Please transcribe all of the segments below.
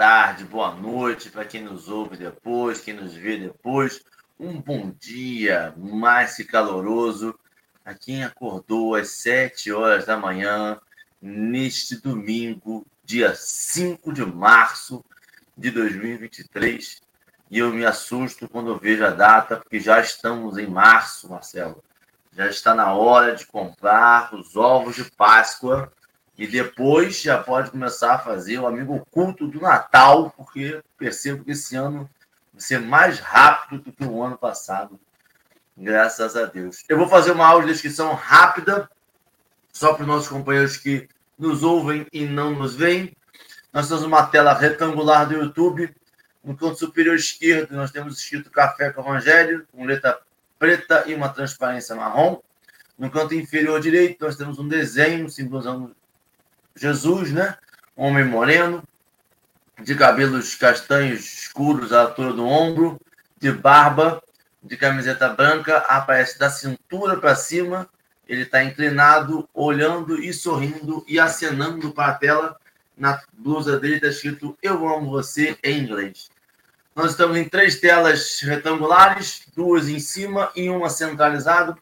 tarde, boa noite para quem nos ouve depois, quem nos vê depois. Um bom dia mais que caloroso a quem acordou às 7 horas da manhã neste domingo, dia 5 de março de 2023. E eu me assusto quando vejo a data, porque já estamos em março, Marcelo. Já está na hora de comprar os ovos de Páscoa e depois já pode começar a fazer o amigo oculto do Natal, porque percebo que esse ano vai ser mais rápido do que o ano passado. Graças a Deus. Eu vou fazer uma aula de descrição rápida, só para os nossos companheiros que nos ouvem e não nos veem. Nós temos uma tela retangular do YouTube. No canto superior esquerdo, nós temos escrito Café com Evangelho, com letra preta e uma transparência marrom. No canto inferior direito, nós temos um desenho simbolizando Jesus, né? Homem moreno, de cabelos castanhos escuros à altura do ombro, de barba, de camiseta branca, aparece da cintura para cima. Ele está inclinado, olhando e sorrindo e acenando para a tela. Na blusa dele está escrito Eu amo você em inglês. Nós estamos em três telas retangulares, duas em cima e uma centralizada.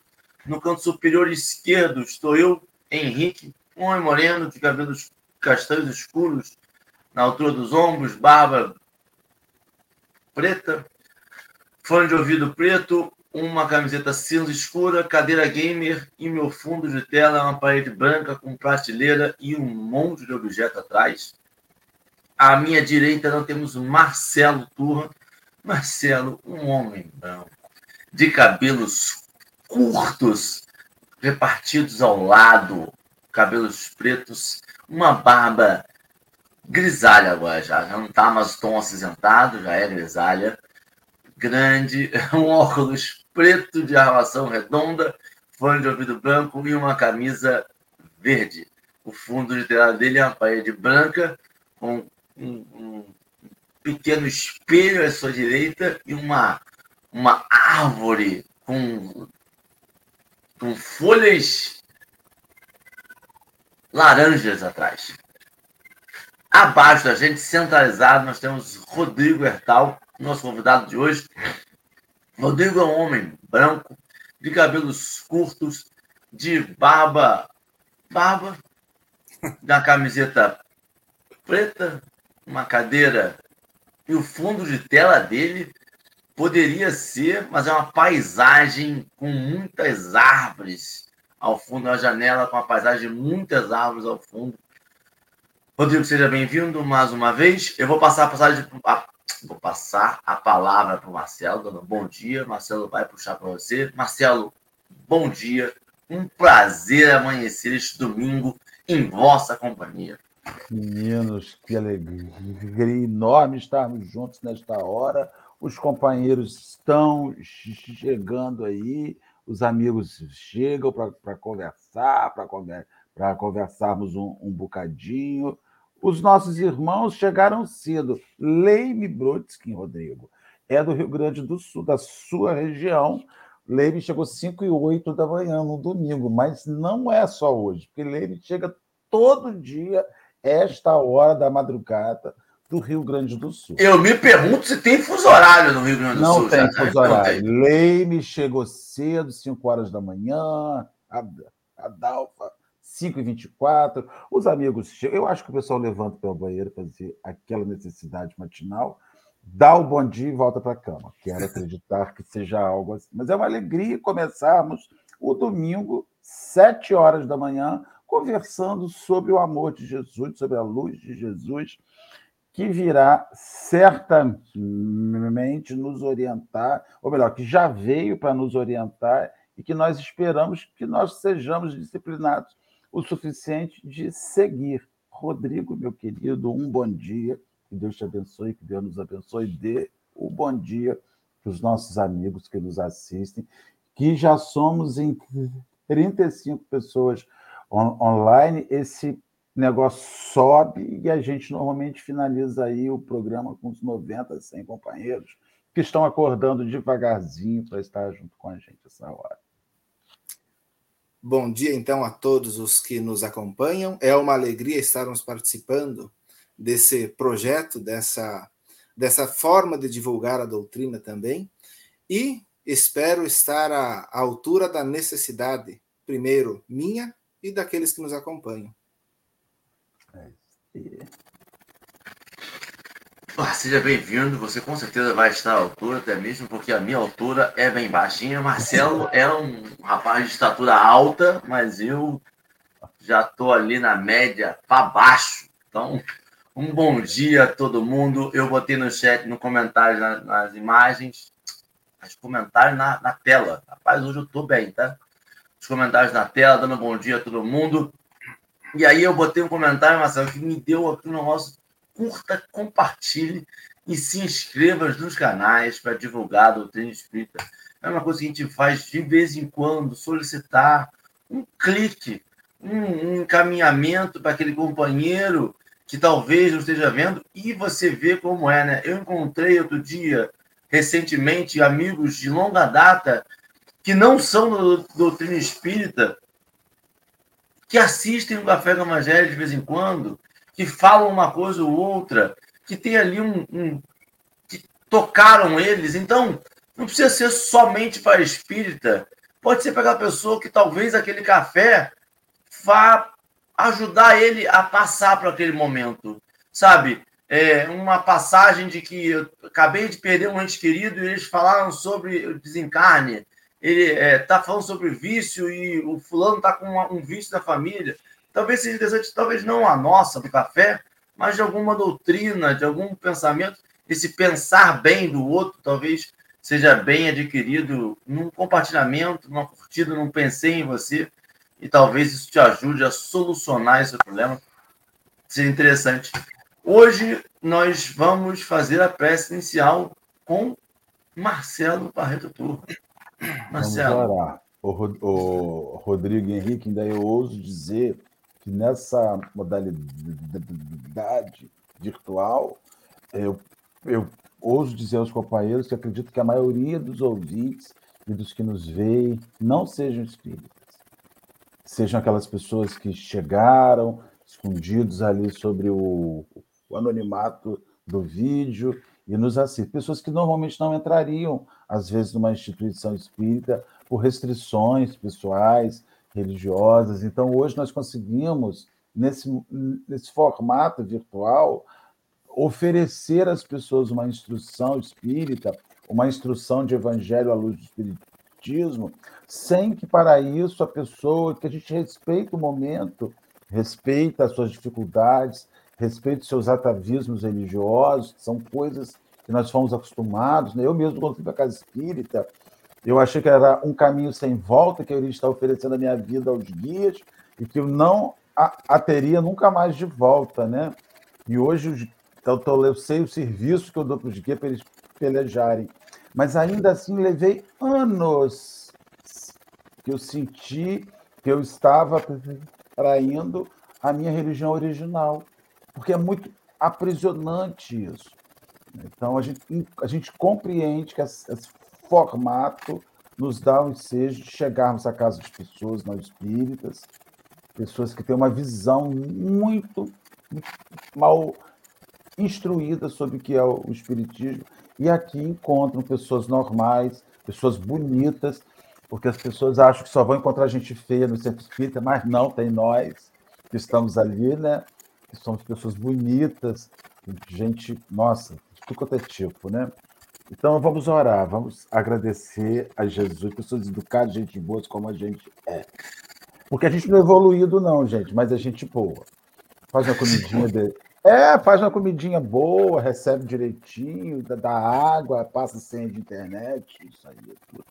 No canto superior esquerdo estou eu, Henrique, um homem moreno, de cabelos castanhos escuros, na altura dos ombros, barba preta, fone de ouvido preto, uma camiseta cinza escura, cadeira gamer e meu fundo de tela é uma parede branca com prateleira e um monte de objeto atrás. À minha direita nós temos Marcelo Turra. Marcelo, um homem branco, de cabelos curtos, repartidos ao lado, cabelos pretos, uma barba grisalha agora já, já não está mais tão acinzentado, já é grisalha, grande, um óculos preto de armação redonda, fone de ouvido branco e uma camisa verde. O fundo de tela dele é uma parede branca com um, um pequeno espelho à sua direita e uma, uma árvore com, com folhas laranjas atrás. Abaixo da gente, centralizado, nós temos Rodrigo Hertal, nosso convidado de hoje. Rodrigo é um homem branco, de cabelos curtos, de barba, barba, da camiseta preta, uma cadeira e o fundo de tela dele poderia ser, mas é uma paisagem com muitas árvores ao fundo, uma janela com uma paisagem de muitas árvores ao fundo. Rodrigo, seja bem-vindo mais uma vez. Eu vou passar a passagem, a, vou passar a palavra para o Marcelo, dando bom dia. Marcelo vai puxar para você. Marcelo, bom dia. Um prazer amanhecer este domingo em vossa companhia. Meninos, que alegria enorme estarmos juntos nesta hora. Os companheiros estão chegando aí os amigos chegam para conversar, para conver, conversarmos um, um, bocadinho. Os nossos irmãos chegaram cedo. Leime Brodsky, Rodrigo, é do Rio Grande do Sul, da sua região. Leime chegou 5 e 8 da manhã no domingo, mas não é só hoje, porque Leime chega todo dia, esta hora da madrugada, do Rio Grande do Sul. Eu me pergunto se tem fuso horário no Rio Grande do não Sul. Não tem fuso horário. Tem. Leime chegou cedo, 5 horas da manhã, a Dalfa, 5h24. Os amigos chegam. Eu acho que o pessoal levanta pelo banheiro para fazer aquela necessidade matinal, dá o bom dia e volta para a cama. Quero acreditar que seja algo assim. Mas é uma alegria começarmos o domingo, 7 horas da manhã, conversando sobre o amor de Jesus, sobre a luz de Jesus que virá certamente nos orientar, ou melhor, que já veio para nos orientar e que nós esperamos que nós sejamos disciplinados o suficiente de seguir. Rodrigo, meu querido, um bom dia. Que Deus te abençoe, que Deus nos abençoe. Dê o um bom dia para os nossos amigos que nos assistem, que já somos em 35 pessoas on online. Esse negócio sobe e a gente normalmente finaliza aí o programa com uns 90, 100 companheiros que estão acordando devagarzinho para estar junto com a gente essa hora. Bom dia, então, a todos os que nos acompanham. É uma alegria estarmos participando desse projeto, dessa, dessa forma de divulgar a doutrina também. E espero estar à altura da necessidade, primeiro minha e daqueles que nos acompanham. É ah, seja bem-vindo, você com certeza vai estar à altura, até mesmo porque a minha altura é bem baixinha. Marcelo é um rapaz de estatura alta, mas eu já estou ali na média para baixo. Então, um bom dia a todo mundo. Eu botei no chat, no comentário, nas, nas imagens, os comentários na, na, tela. Rapaz, hoje eu estou bem, tá? Os comentários na tela, dando um bom dia a todo mundo. E aí eu botei um comentário, Marcelo, que me deu aqui no nosso curta, compartilhe e se inscreva nos canais para divulgar a doutrina espírita. É uma coisa que a gente faz de vez em quando, solicitar um clique, um, um encaminhamento para aquele companheiro que talvez não esteja vendo e você vê como é, né? Eu encontrei outro dia, recentemente, amigos de longa data que não são da doutrina espírita, que assistem o Café do Evangelho de vez em quando que falam uma coisa ou outra, que tem ali um, um que tocaram eles. Então, não precisa ser somente para espírita. Pode ser para aquela pessoa que talvez aquele café vá ajudar ele a passar por aquele momento. Sabe? É uma passagem de que eu acabei de perder um ente querido e eles falaram sobre o desencarne. Ele está é, tá falando sobre vício e o fulano está com um vício na família talvez seja interessante, talvez não a nossa, do café, mas de alguma doutrina, de algum pensamento, esse pensar bem do outro, talvez seja bem adquirido num compartilhamento, numa curtida, num pensei em você, e talvez isso te ajude a solucionar esse problema. Seria interessante. Hoje nós vamos fazer a prece inicial com Marcelo Barreto Turra. Marcelo. Vamos orar. O, o Rodrigo Henrique, ainda eu ouso dizer que nessa modalidade virtual, eu, eu ouso dizer aos companheiros que acredito que a maioria dos ouvintes e dos que nos veem não sejam espíritas. Sejam aquelas pessoas que chegaram escondidos ali sobre o, o anonimato do vídeo e nos assistem. Pessoas que normalmente não entrariam, às vezes, numa instituição espírita por restrições pessoais, religiosas. Então, hoje nós conseguimos, nesse, nesse formato virtual, oferecer às pessoas uma instrução espírita, uma instrução de evangelho à luz do espiritismo, sem que para isso a pessoa, que a gente respeita o momento, respeita as suas dificuldades, respeita os seus atavismos religiosos, que são coisas que nós fomos acostumados. Né? Eu mesmo, quando fui para a casa espírita, eu achei que era um caminho sem volta, que eu iria estar oferecendo a minha vida aos guias e que eu não a, a teria nunca mais de volta, né? E hoje eu, eu sei o serviço que eu dou para os guias para eles pelejarem. Mas ainda assim levei anos que eu senti que eu estava traindo a minha religião original, porque é muito aprisionante isso. Então a gente, a gente compreende que esse formato nos dá o ensejo de chegarmos à casa de pessoas não espíritas, pessoas que têm uma visão muito mal instruída sobre o que é o espiritismo, e aqui encontram pessoas normais, pessoas bonitas, porque as pessoas acham que só vão encontrar gente feia no centro espírita, mas não, tem nós que estamos ali, né? Que somos pessoas bonitas, gente, nossa, tudo quanto é tipo, né? Então vamos orar, vamos agradecer a Jesus, pessoas educadas, gente boa como a gente é. Porque a gente não é evoluído, não, gente, mas a gente boa. Faz uma comidinha de... É, faz uma comidinha boa, recebe direitinho, dá água, passa senha de internet, isso aí é tudo.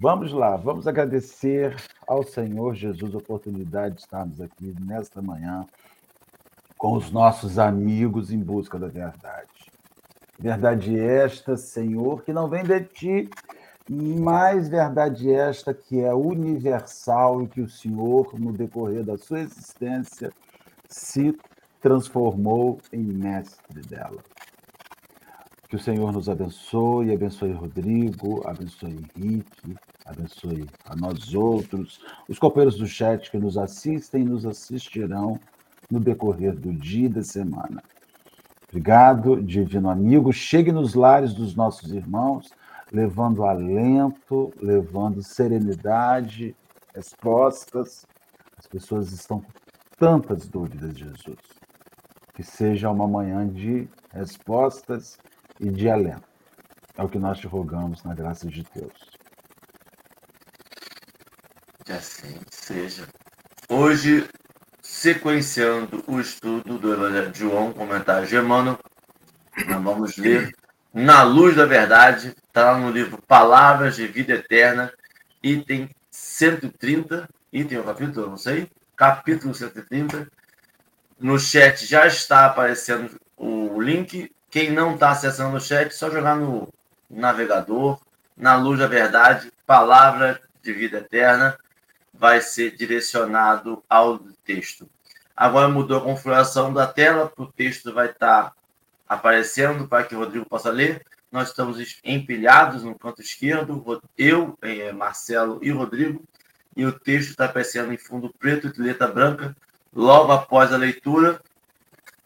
Vamos lá, vamos agradecer ao Senhor Jesus a oportunidade de estarmos aqui nesta manhã com os nossos amigos em busca da verdade. Verdade esta, Senhor, que não vem de ti, mas verdade esta que é universal e que o Senhor, no decorrer da sua existência, se transformou em mestre dela. Que o Senhor nos abençoe, abençoe Rodrigo, abençoe Henrique, abençoe a nós outros, os companheiros do chat que nos assistem e nos assistirão no decorrer do dia e da semana. Obrigado, divino amigo. Chegue nos lares dos nossos irmãos, levando alento, levando serenidade, respostas. As pessoas estão com tantas dúvidas, Jesus. Que seja uma manhã de respostas e de alento. É o que nós te rogamos na graça de Deus. Que assim seja. Hoje, sequenciando o estudo do Evangelho de João, comentário Emmanuel, nós vamos ler Na Luz da Verdade, está lá no livro Palavras de Vida Eterna, item 130, item ou capítulo, não sei, capítulo 130. No chat já está aparecendo o link. Quem não está acessando o chat, só jogar no navegador, na luz da verdade, palavra de vida eterna, vai ser direcionado ao texto. Agora mudou a configuração da tela, o texto vai estar aparecendo para que o Rodrigo possa ler. Nós estamos empilhados no canto esquerdo, eu, eh, Marcelo e Rodrigo, e o texto está aparecendo em fundo preto e letra branca. Logo após a leitura,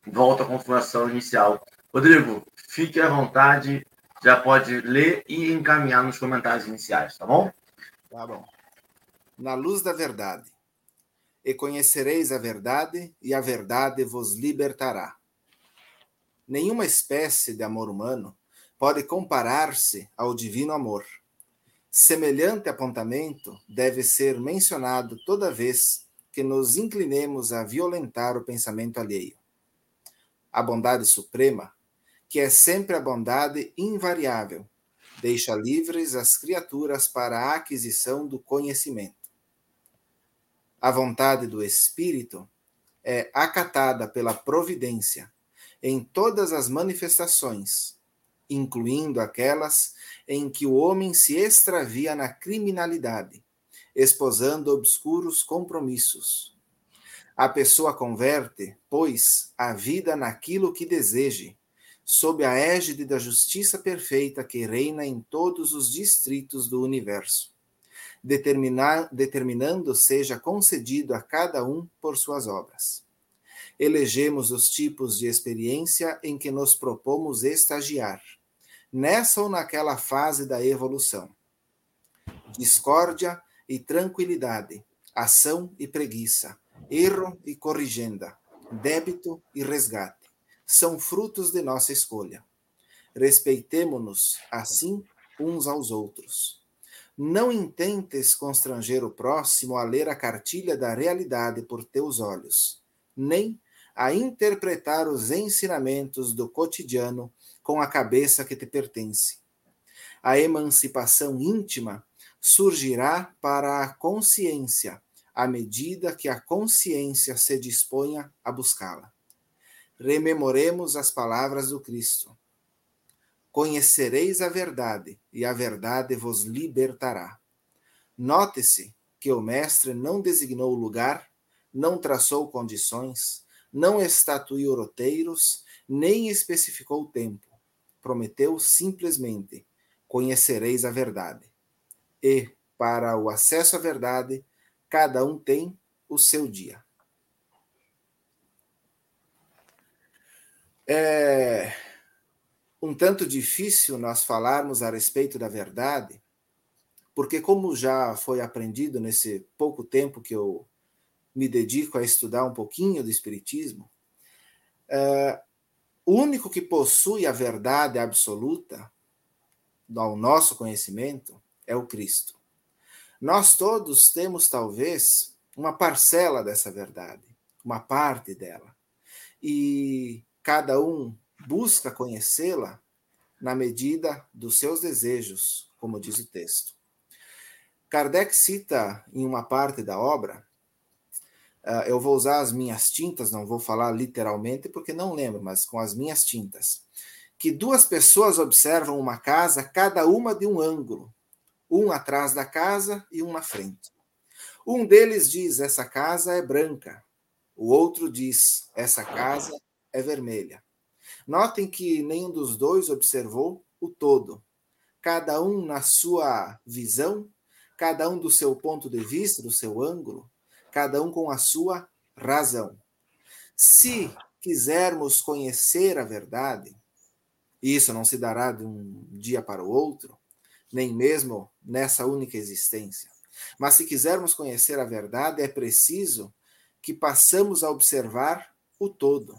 volta à configuração inicial. Rodrigo, fique à vontade, já pode ler e encaminhar nos comentários iniciais, tá bom? Tá bom. Na luz da verdade. E conhecereis a verdade, e a verdade vos libertará. Nenhuma espécie de amor humano pode comparar-se ao divino amor. Semelhante apontamento deve ser mencionado toda vez que nos inclinemos a violentar o pensamento alheio. A bondade suprema que é sempre a bondade invariável, deixa livres as criaturas para a aquisição do conhecimento. A vontade do Espírito é acatada pela providência em todas as manifestações, incluindo aquelas em que o homem se extravia na criminalidade, esposando obscuros compromissos. A pessoa converte, pois, a vida naquilo que deseje, sob a égide da justiça perfeita que reina em todos os distritos do universo, determinando seja concedido a cada um por suas obras. Elegemos os tipos de experiência em que nos propomos estagiar, nessa ou naquela fase da evolução. Discórdia e tranquilidade, ação e preguiça, erro e corrigenda, débito e resgate são frutos de nossa escolha. Respeitemo-nos, assim, uns aos outros. Não intentes constranger o próximo a ler a cartilha da realidade por teus olhos, nem a interpretar os ensinamentos do cotidiano com a cabeça que te pertence. A emancipação íntima surgirá para a consciência à medida que a consciência se disponha a buscá-la rememoremos as palavras do Cristo. Conhecereis a verdade, e a verdade vos libertará. Note-se que o Mestre não designou lugar, não traçou condições, não estatuiu roteiros, nem especificou tempo. Prometeu simplesmente: conhecereis a verdade. E, para o acesso à verdade, cada um tem o seu dia. É um tanto difícil nós falarmos a respeito da verdade, porque, como já foi aprendido nesse pouco tempo que eu me dedico a estudar um pouquinho do Espiritismo, é, o único que possui a verdade absoluta, ao nosso conhecimento, é o Cristo. Nós todos temos, talvez, uma parcela dessa verdade, uma parte dela. E cada um busca conhecê-la na medida dos seus desejos, como diz o texto. Kardec cita em uma parte da obra, uh, eu vou usar as minhas tintas, não vou falar literalmente porque não lembro, mas com as minhas tintas, que duas pessoas observam uma casa, cada uma de um ângulo, um atrás da casa e um na frente. Um deles diz: essa casa é branca. O outro diz: essa casa é vermelha. Notem que nenhum dos dois observou o todo. Cada um na sua visão, cada um do seu ponto de vista, do seu ângulo, cada um com a sua razão. Se quisermos conhecer a verdade, isso não se dará de um dia para o outro, nem mesmo nessa única existência. Mas se quisermos conhecer a verdade, é preciso que passamos a observar o todo.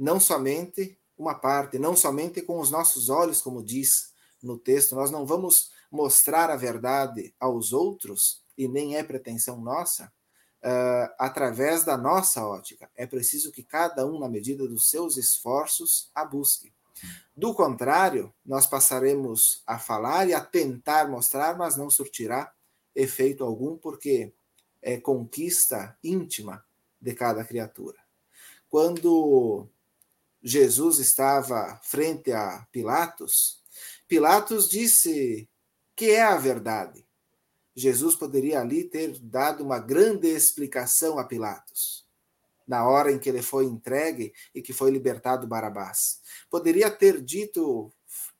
Não somente uma parte, não somente com os nossos olhos, como diz no texto, nós não vamos mostrar a verdade aos outros, e nem é pretensão nossa, uh, através da nossa ótica. É preciso que cada um, na medida dos seus esforços, a busque. Do contrário, nós passaremos a falar e a tentar mostrar, mas não surtirá efeito algum, porque é conquista íntima de cada criatura. Quando Jesus estava frente a Pilatos, Pilatos disse que é a verdade. Jesus poderia ali ter dado uma grande explicação a Pilatos, na hora em que ele foi entregue e que foi libertado Barabás. Poderia ter dito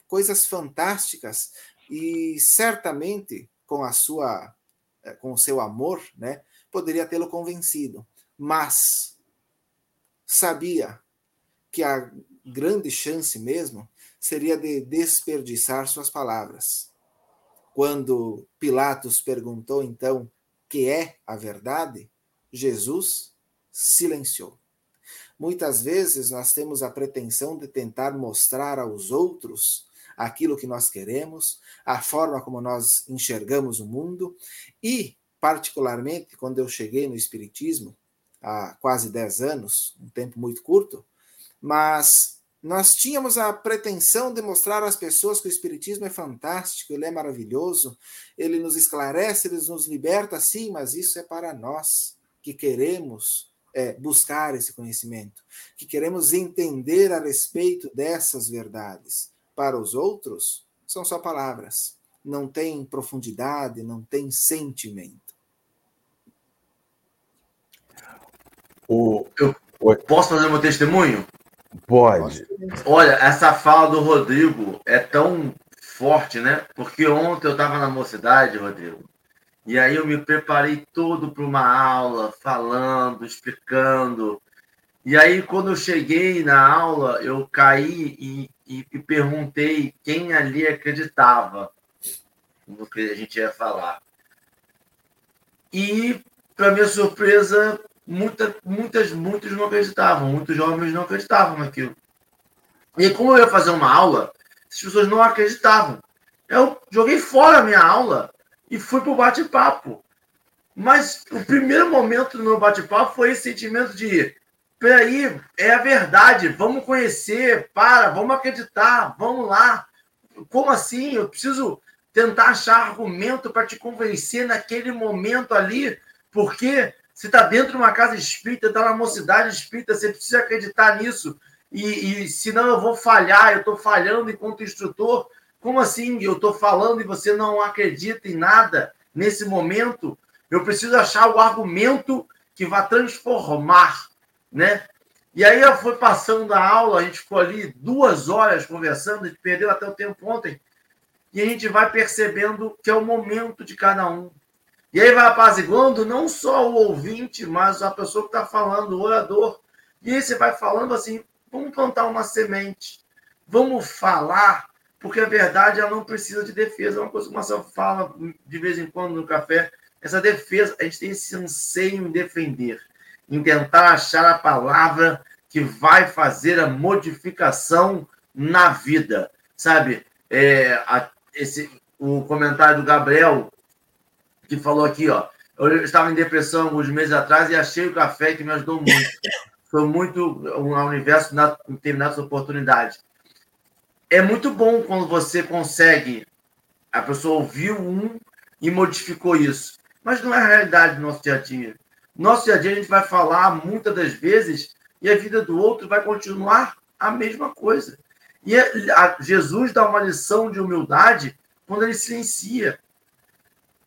coisas fantásticas e certamente com a sua eh, com o seu amor, né, poderia tê-lo convencido, mas sabia que a grande chance mesmo seria de desperdiçar suas palavras quando Pilatos perguntou então que é a verdade, Jesus silenciou. Muitas vezes nós temos a pretensão de tentar mostrar aos outros aquilo que nós queremos, a forma como nós enxergamos o mundo, e, particularmente, quando eu cheguei no Espiritismo, há quase 10 anos, um tempo muito curto, mas nós tínhamos a pretensão de mostrar às pessoas que o Espiritismo é fantástico, ele é maravilhoso, ele nos esclarece, ele nos liberta, sim, mas isso é para nós que queremos é, buscar esse conhecimento, que queremos entender a respeito dessas verdades. Para os outros, são só palavras, não tem profundidade, não tem sentimento. O, eu posso fazer meu testemunho? Pode. Olha, essa fala do Rodrigo é tão forte, né? Porque ontem eu estava na mocidade, Rodrigo, e aí eu me preparei todo para uma aula, falando, explicando. E aí, quando eu cheguei na aula, eu caí e, e, e perguntei quem ali acreditava no que a gente ia falar. E, para minha surpresa, muita, muitas, muitos não acreditavam, muitos jovens não acreditavam naquilo. E como eu ia fazer uma aula, as pessoas não acreditavam. Eu joguei fora a minha aula e fui para o bate-papo. Mas o primeiro momento do meu bate-papo foi esse sentimento de peraí, é a verdade, vamos conhecer, para, vamos acreditar, vamos lá. Como assim? Eu preciso tentar achar argumento para te convencer naquele momento ali, porque você está dentro de uma casa espírita, está na mocidade espírita, você precisa acreditar nisso. E, e senão eu vou falhar, eu estou falhando enquanto instrutor. Como assim? Eu estou falando e você não acredita em nada nesse momento? Eu preciso achar o argumento que vai transformar, né? E aí fui passando a aula, a gente ficou ali duas horas conversando, a gente perdeu até o tempo ontem, e a gente vai percebendo que é o momento de cada um. E aí vai apaziguando não só o ouvinte, mas a pessoa que está falando, o orador. E aí você vai falando assim: vamos plantar uma semente, vamos falar, porque a verdade ela não precisa de defesa. É uma coisa que o Marcelo fala de vez em quando no café. Essa defesa, a gente tem esse anseio em defender, em tentar achar a palavra que vai fazer a modificação na vida, sabe? É, a, esse, o comentário do Gabriel que falou aqui, ó. Eu estava em depressão alguns meses atrás e achei o café que me ajudou muito. Foi muito um universo na determinadas oportunidades. É muito bom quando você consegue. A pessoa ouviu um e modificou isso. Mas não é a realidade do nosso dia a dia. Nosso dia a dia a gente vai falar muitas das vezes e a vida do outro vai continuar a mesma coisa. E Jesus dá uma lição de humildade quando ele silencia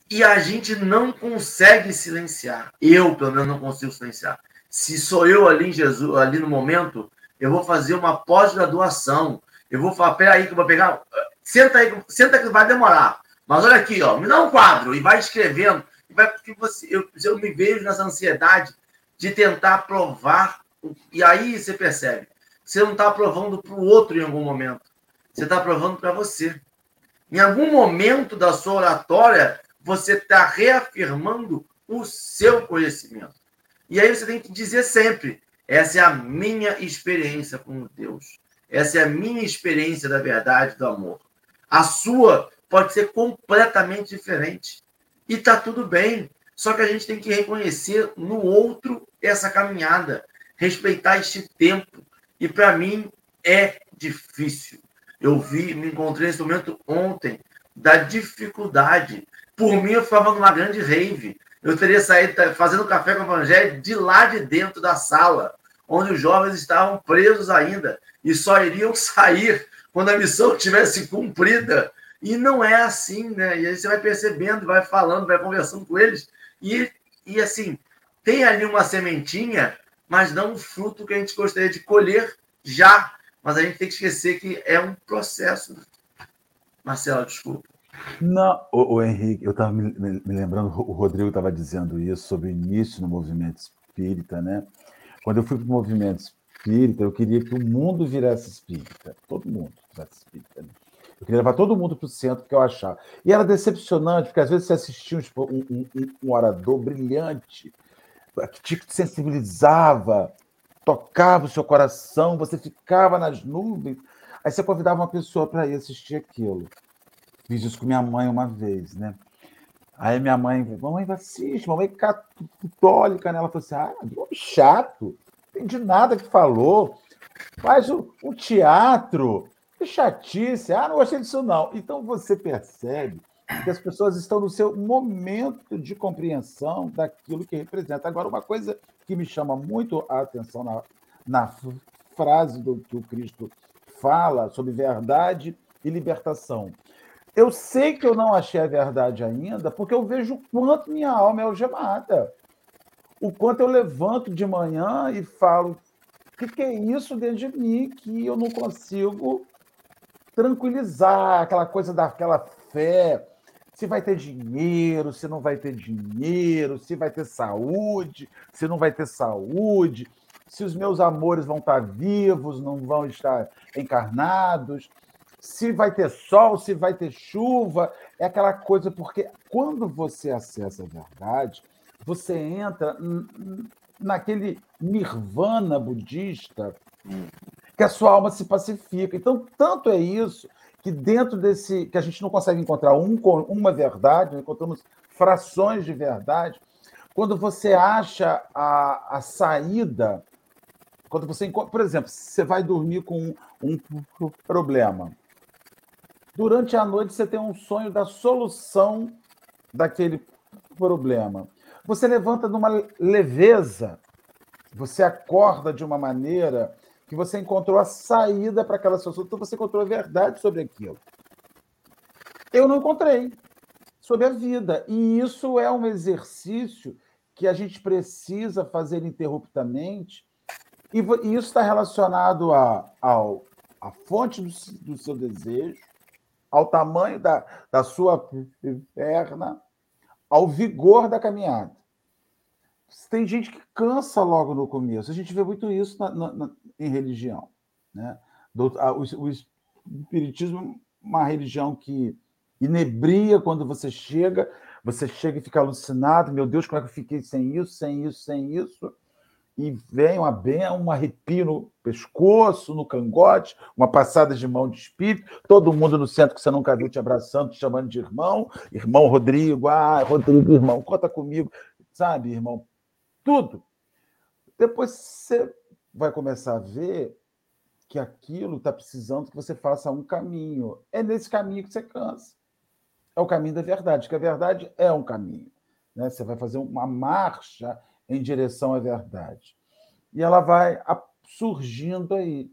e a gente não consegue silenciar. Eu, pelo menos, não consigo silenciar. Se sou eu ali em Jesus, ali no momento, eu vou fazer uma pós-graduação. Eu vou falar, peraí que eu vou pegar. Senta aí, senta que vai demorar. Mas olha aqui, ó, me dá um quadro e vai escrevendo. E vai, porque você, eu, eu me vejo nessa ansiedade de tentar provar. E aí você percebe, você não está provando para o outro em algum momento. Você está provando para você. Em algum momento da sua oratória, você está reafirmando o seu conhecimento. E aí você tem que dizer sempre: essa é a minha experiência com Deus. Essa é a minha experiência da verdade, do amor. A sua pode ser completamente diferente. E está tudo bem. Só que a gente tem que reconhecer no outro essa caminhada, respeitar este tempo. E para mim é difícil. Eu vi, me encontrei nesse momento ontem da dificuldade. Por mim, eu ficava numa grande rave. Eu teria saído fazendo café com o Evangelho de lá de dentro da sala, onde os jovens estavam presos ainda e só iriam sair quando a missão tivesse cumprida. E não é assim, né? E aí você vai percebendo, vai falando, vai conversando com eles. E, e assim, tem ali uma sementinha, mas não um fruto que a gente gostaria de colher já. Mas a gente tem que esquecer que é um processo. Marcelo, desculpa. Não, o, Henrique, eu estava me, me, lembrando, o Rodrigo estava dizendo isso sobre o início no movimento espírita, né? Quando eu fui para o movimento espírita, eu queria que o mundo virasse espírita, todo mundo virasse espírita. Né? Eu queria levar todo mundo para o centro, que eu achava. E era decepcionante, porque às vezes você assistia um, um, um orador brilhante, que te sensibilizava, tocava o seu coração, você ficava nas nuvens. Aí você convidava uma pessoa para ir assistir aquilo. Fiz isso com minha mãe uma vez, né? Aí minha mãe, mamãe assiste, mamãe católica, né? Ela falou assim: ah, chato, não entendi nada que falou. Faz o, o teatro, que chatice, ah, não gostei disso não. Então você percebe que as pessoas estão no seu momento de compreensão daquilo que representa. Agora, uma coisa que me chama muito a atenção na, na frase do que o Cristo fala sobre verdade e libertação. Eu sei que eu não achei a verdade ainda, porque eu vejo o quanto minha alma é algemada. O quanto eu levanto de manhã e falo: o que, que é isso dentro de mim que eu não consigo tranquilizar, aquela coisa daquela fé, se vai ter dinheiro, se não vai ter dinheiro, se vai ter saúde, se não vai ter saúde, se os meus amores vão estar vivos, não vão estar encarnados se vai ter sol, se vai ter chuva, é aquela coisa, porque quando você acessa a verdade, você entra naquele nirvana budista que a sua alma se pacifica. Então, tanto é isso que dentro desse que a gente não consegue encontrar um, uma verdade, encontramos frações de verdade. Quando você acha a, a saída, quando você por exemplo, você vai dormir com um, um problema, Durante a noite você tem um sonho da solução daquele problema. Você levanta numa leveza, você acorda de uma maneira que você encontrou a saída para aquela solução, então você encontrou a verdade sobre aquilo. Eu não encontrei sobre a vida, e isso é um exercício que a gente precisa fazer interruptamente, e isso está relacionado a, ao, à fonte do, do seu desejo, ao tamanho da, da sua perna, ao vigor da caminhada. Tem gente que cansa logo no começo. A gente vê muito isso na, na, em religião. Né? Do, a, o, o Espiritismo é uma religião que inebria quando você chega, você chega e fica alucinado. Meu Deus, como é que eu fiquei sem isso, sem isso, sem isso? E vem uma bem, um arrepio no pescoço, no cangote, uma passada de mão de espírito, todo mundo no centro que você nunca viu te abraçando, te chamando de irmão, irmão Rodrigo, ah, Rodrigo, irmão, conta comigo, sabe, irmão, tudo. Depois você vai começar a ver que aquilo está precisando que você faça um caminho. É nesse caminho que você cansa. É o caminho da verdade, que a verdade é um caminho. Né? Você vai fazer uma marcha em direção à verdade. E ela vai surgindo aí.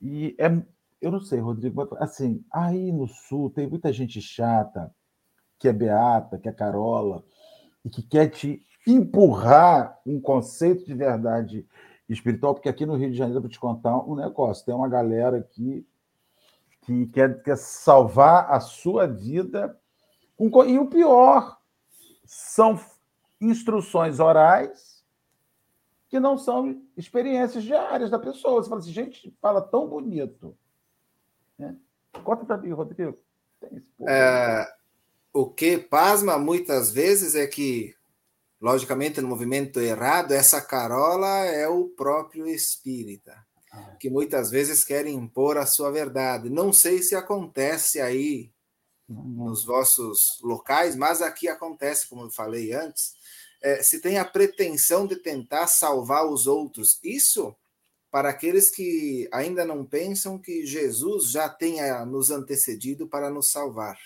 E é, eu não sei, Rodrigo, assim, aí no sul tem muita gente chata, que é beata, que é carola, e que quer te empurrar um conceito de verdade espiritual, porque aqui no Rio de Janeiro, vou te contar um negócio, tem uma galera aqui que quer, quer salvar a sua vida E o pior são instruções orais que não são experiências diárias da pessoa. Você fala assim, gente, fala tão bonito. Né? Conta para mim, Rodrigo. É, o que pasma muitas vezes é que, logicamente, no movimento errado, essa carola é o próprio espírita, ah. que muitas vezes quer impor a sua verdade. Não sei se acontece aí nos vossos locais, mas aqui acontece, como eu falei antes, é, se tem a pretensão de tentar salvar os outros. Isso para aqueles que ainda não pensam que Jesus já tenha nos antecedido para nos salvar.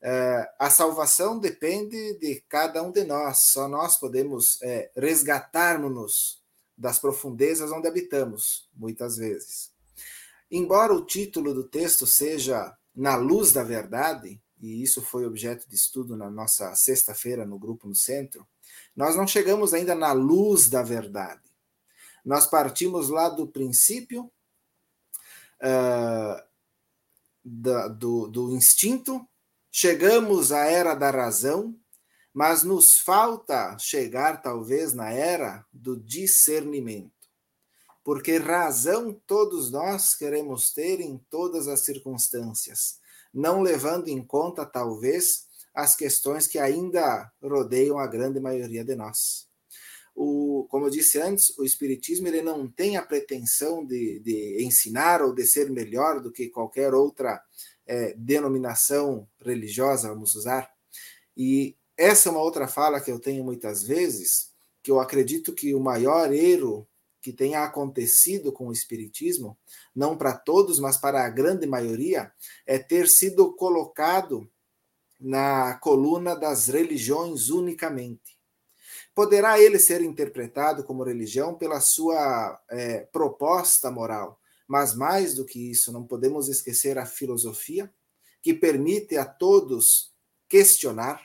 É, a salvação depende de cada um de nós, só nós podemos é, resgatarmos-nos das profundezas onde habitamos, muitas vezes. Embora o título do texto seja Na Luz da Verdade, e isso foi objeto de estudo na nossa sexta-feira no grupo no centro, nós não chegamos ainda na luz da verdade. Nós partimos lá do princípio uh, da, do, do instinto, chegamos à era da razão, mas nos falta chegar, talvez, na era do discernimento. Porque razão todos nós queremos ter em todas as circunstâncias, não levando em conta, talvez, as questões que ainda rodeiam a grande maioria de nós o, como eu disse antes, o Espiritismo ele não tem a pretensão de, de ensinar ou de ser melhor do que qualquer outra é, denominação religiosa, vamos usar. E essa é uma outra fala que eu tenho muitas vezes, que eu acredito que o maior erro que tenha acontecido com o Espiritismo, não para todos, mas para a grande maioria, é ter sido colocado na coluna das religiões unicamente poderá ele ser interpretado como religião pela sua é, proposta moral. Mas mais do que isso, não podemos esquecer a filosofia, que permite a todos questionar,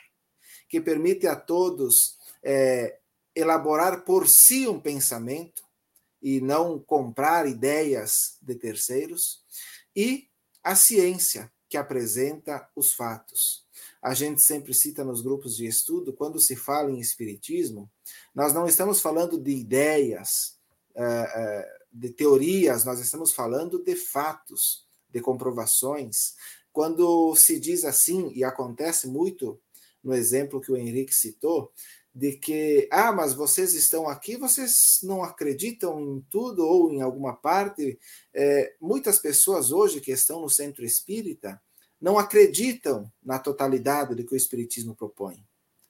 que permite a todos é, elaborar por si um pensamento e não comprar ideias de terceiros, e a ciência, que apresenta os fatos a gente sempre cita nos grupos de estudo, quando se fala em espiritismo, nós não estamos falando de ideias, eh, eh, de teorias, nós estamos falando de fatos, de comprovações. Quando se diz assim, e acontece muito no exemplo que o Henrique citou, de que, ah, mas vocês estão aqui, vocês não acreditam em tudo ou em alguma parte. É, muitas pessoas hoje que estão no centro espírita, não acreditam na totalidade do que o Espiritismo propõe.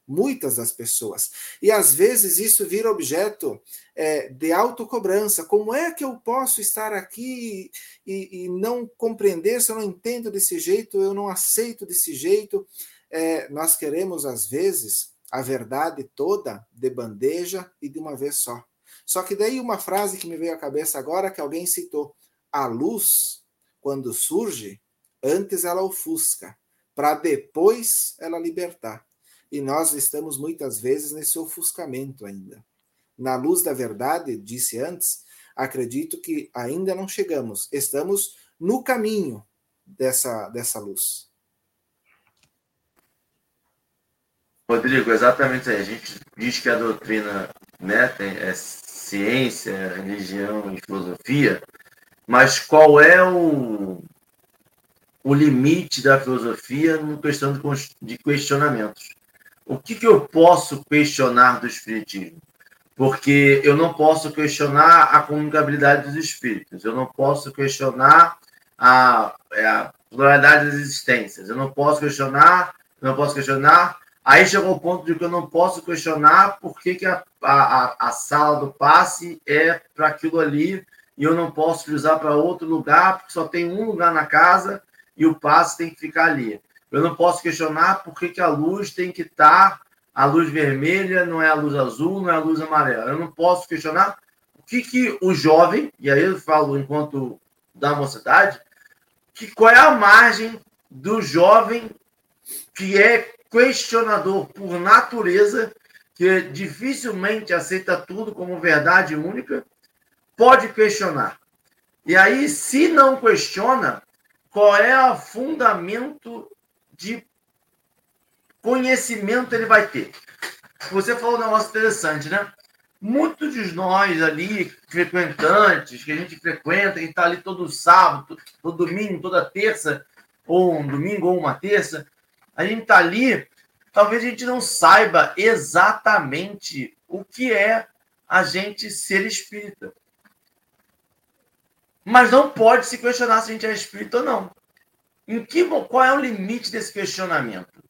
Muitas das pessoas. E às vezes isso vira objeto é, de autocobrança. Como é que eu posso estar aqui e, e, não compreender se eu não entendo desse jeito, eu não aceito desse jeito? É, nós queremos, às vezes, a verdade toda de bandeja e de uma vez só. Só que daí uma frase que me veio à cabeça agora que alguém citou: a luz, quando surge, Antes ela ofusca, para depois ela libertar. E nós estamos muitas vezes nesse ofuscamento ainda. Na luz da verdade, disse antes, acredito que ainda não chegamos. Estamos no caminho dessa, dessa luz. Rodrigo, exatamente aí. A gente diz que a doutrina né, tem, é ciência, religião e filosofia, mas qual é o, o limite da filosofia no questão de questionamentos. O que, que eu posso questionar do Espiritismo? Porque eu não posso questionar a comunicabilidade dos espíritos, eu não posso questionar a, é, a pluralidade das existências, eu não posso questionar, não posso questionar. Aí chegou o ponto de que eu não posso questionar por que, que a, a, a sala do passe é para aquilo ali e eu não posso usar para outro lugar, porque só tem um lugar na casa e o passe tem que ficar ali. Eu não posso questionar por que, que a luz tem que estar, a luz vermelha não é a luz azul, não é a luz amarela. Eu não posso questionar o que, que o jovem, e aí eu falo enquanto da mocidade, que qual é a margem do jovem que é questionador por natureza, que dificilmente aceita tudo como verdade única, pode questionar. E aí, se não questiona, qual é o fundamento de conhecimento ele vai ter. Você falou um negócio interessante, né? Muitos de nós ali, frequentantes, que a gente frequenta, que está ali todo sábado, todo domingo, toda terça, ou um domingo ou uma terça, a gente está ali, talvez a gente não saiba exatamente o que é a gente ser espírita. Mas não pode se questionar se a gente é espírita ou não. Em que, qual é o limite desse questionamento?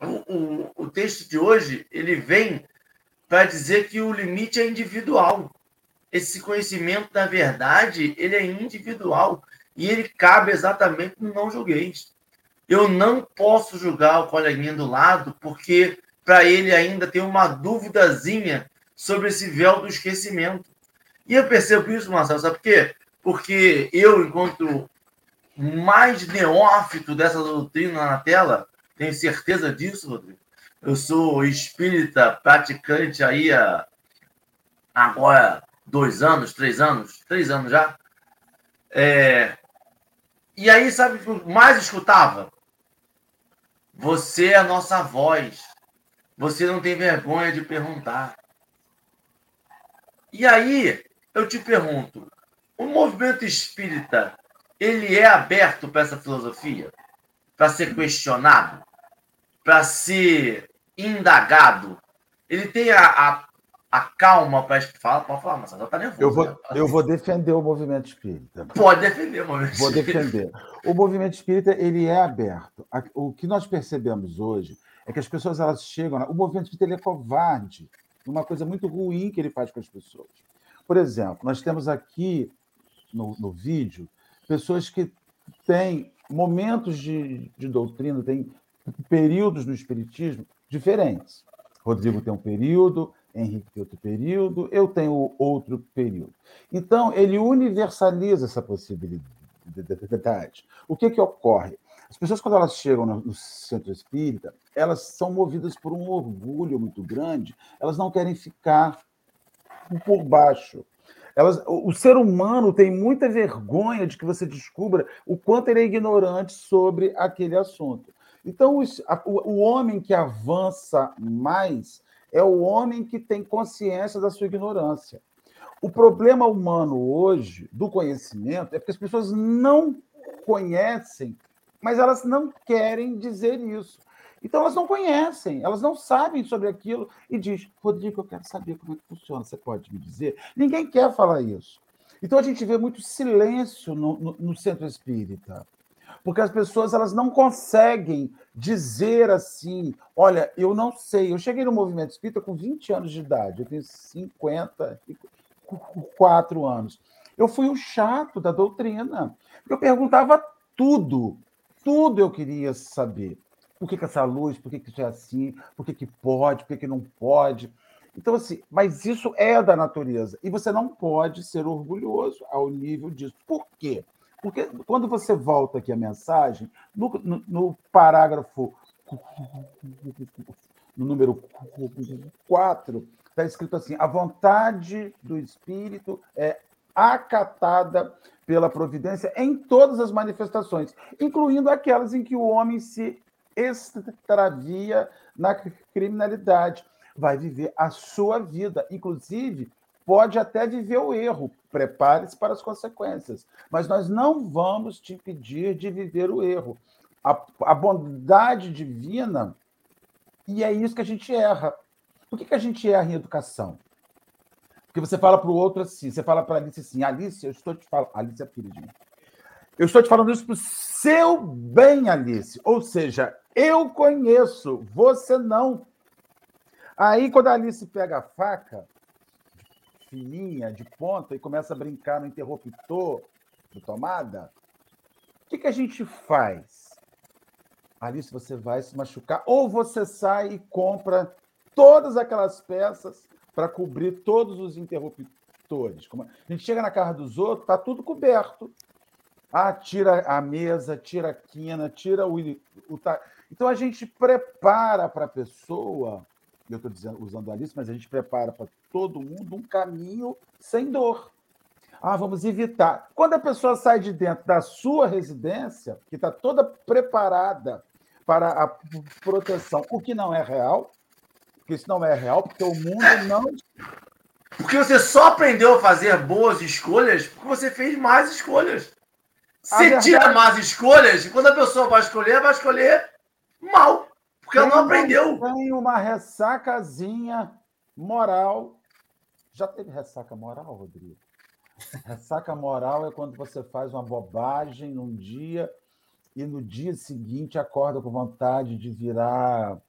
O, o, o texto de hoje ele vem para dizer que o limite é individual. Esse conhecimento da verdade ele é individual e ele cabe exatamente no não julgueis. Eu não posso julgar o coleguinha do lado porque para ele ainda tem uma duvidazinha sobre esse véu do esquecimento. E eu percebo isso, Marcelo, sabe por quê? Porque eu, enquanto mais neófito dessa doutrina na tela, tenho certeza disso, Rodrigo. Eu sou espírita praticante aí há agora dois anos, três anos, três anos já. É... E aí, sabe o que mais escutava? Você é a nossa voz. Você não tem vergonha de perguntar. E aí, eu te pergunto, o movimento espírita ele é aberto para essa filosofia? Para ser questionado? Para ser indagado? Ele tem a, a, a calma para falar? Pode falar, mas está nervoso. Eu vou, né? eu vou defender o movimento espírita. Pode defender o movimento Vou defender. O movimento espírita ele é aberto. O que nós percebemos hoje é que as pessoas elas chegam. O movimento espírita é covarde. Uma coisa muito ruim que ele faz com as pessoas. Por exemplo, nós temos aqui no, no vídeo pessoas que têm momentos de, de doutrina, têm períodos no Espiritismo diferentes. Rodrigo tem um período, Henrique tem outro período, eu tenho outro período. Então, ele universaliza essa possibilidade. O que, que ocorre? As pessoas, quando elas chegam no centro espírita, elas são movidas por um orgulho muito grande, elas não querem ficar por baixo. Elas, o ser humano tem muita vergonha de que você descubra o quanto ele é ignorante sobre aquele assunto. Então, o, o homem que avança mais é o homem que tem consciência da sua ignorância. O problema humano hoje, do conhecimento, é porque as pessoas não conhecem, mas elas não querem dizer isso. Então elas não conhecem, elas não sabem sobre aquilo e diz: Rodrigo, eu quero saber como é que funciona. Você pode me dizer? Ninguém quer falar isso. Então a gente vê muito silêncio no, no, no centro espírita, porque as pessoas elas não conseguem dizer assim: olha, eu não sei. Eu cheguei no movimento espírita com 20 anos de idade, eu tenho 54 anos. Eu fui o chato da doutrina. Eu perguntava tudo, tudo eu queria saber. Por que, que essa luz? Por que, que isso é assim? Por que, que pode? Por que, que não pode? Então, assim, mas isso é da natureza. E você não pode ser orgulhoso ao nível disso. Por quê? Porque quando você volta aqui a mensagem, no, no, no parágrafo, no número 4, está escrito assim: a vontade do Espírito é acatada pela providência em todas as manifestações, incluindo aquelas em que o homem se extravia na criminalidade. Vai viver a sua vida, inclusive pode até viver o erro. Prepare-se para as consequências. Mas nós não vamos te impedir de viver o erro. A, a bondade divina, e é isso que a gente erra. Por que, que a gente erra em educação? Porque você fala para o outro assim, você fala para Alice assim, Alice, eu estou te falando, Alice é filha de mim. Eu estou te falando isso para o seu bem, Alice. Ou seja, eu conheço, você não. Aí, quando a Alice pega a faca, fininha, de ponta, e começa a brincar no interruptor de tomada, o que, que a gente faz? Alice, você vai se machucar, ou você sai e compra todas aquelas peças para cobrir todos os interruptores. A gente chega na casa dos outros, está tudo coberto. Ah, tira a mesa, tira a quina, tira o. o então a gente prepara para a pessoa, eu estou usando a Alice, mas a gente prepara para todo mundo um caminho sem dor. Ah, vamos evitar. Quando a pessoa sai de dentro da sua residência, que está toda preparada para a proteção, o que não é real, porque isso não é real, porque o mundo não. Porque você só aprendeu a fazer boas escolhas porque você fez mais escolhas. Você verdade... tira más escolhas e quando a pessoa vai escolher, vai escolher mal. Porque ela não aprendeu. Tem uma ressacazinha moral. Já teve ressaca moral, Rodrigo? Ressaca moral é quando você faz uma bobagem num dia e no dia seguinte acorda com vontade de virar.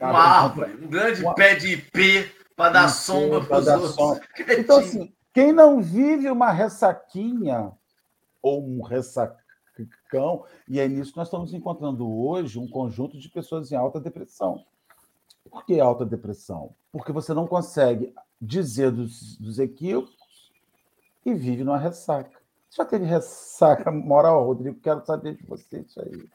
Uma árvore, um grande uma... pé de IP para dar sombra para os outros. Então, assim, quem não vive uma ressaquinha ou um ressacão, e é nisso que nós estamos encontrando hoje um conjunto de pessoas em alta depressão. Por que alta depressão? Porque você não consegue dizer dos, dos equívocos e vive numa ressaca. Já teve ressaca moral, Rodrigo? Quero saber de você isso aí.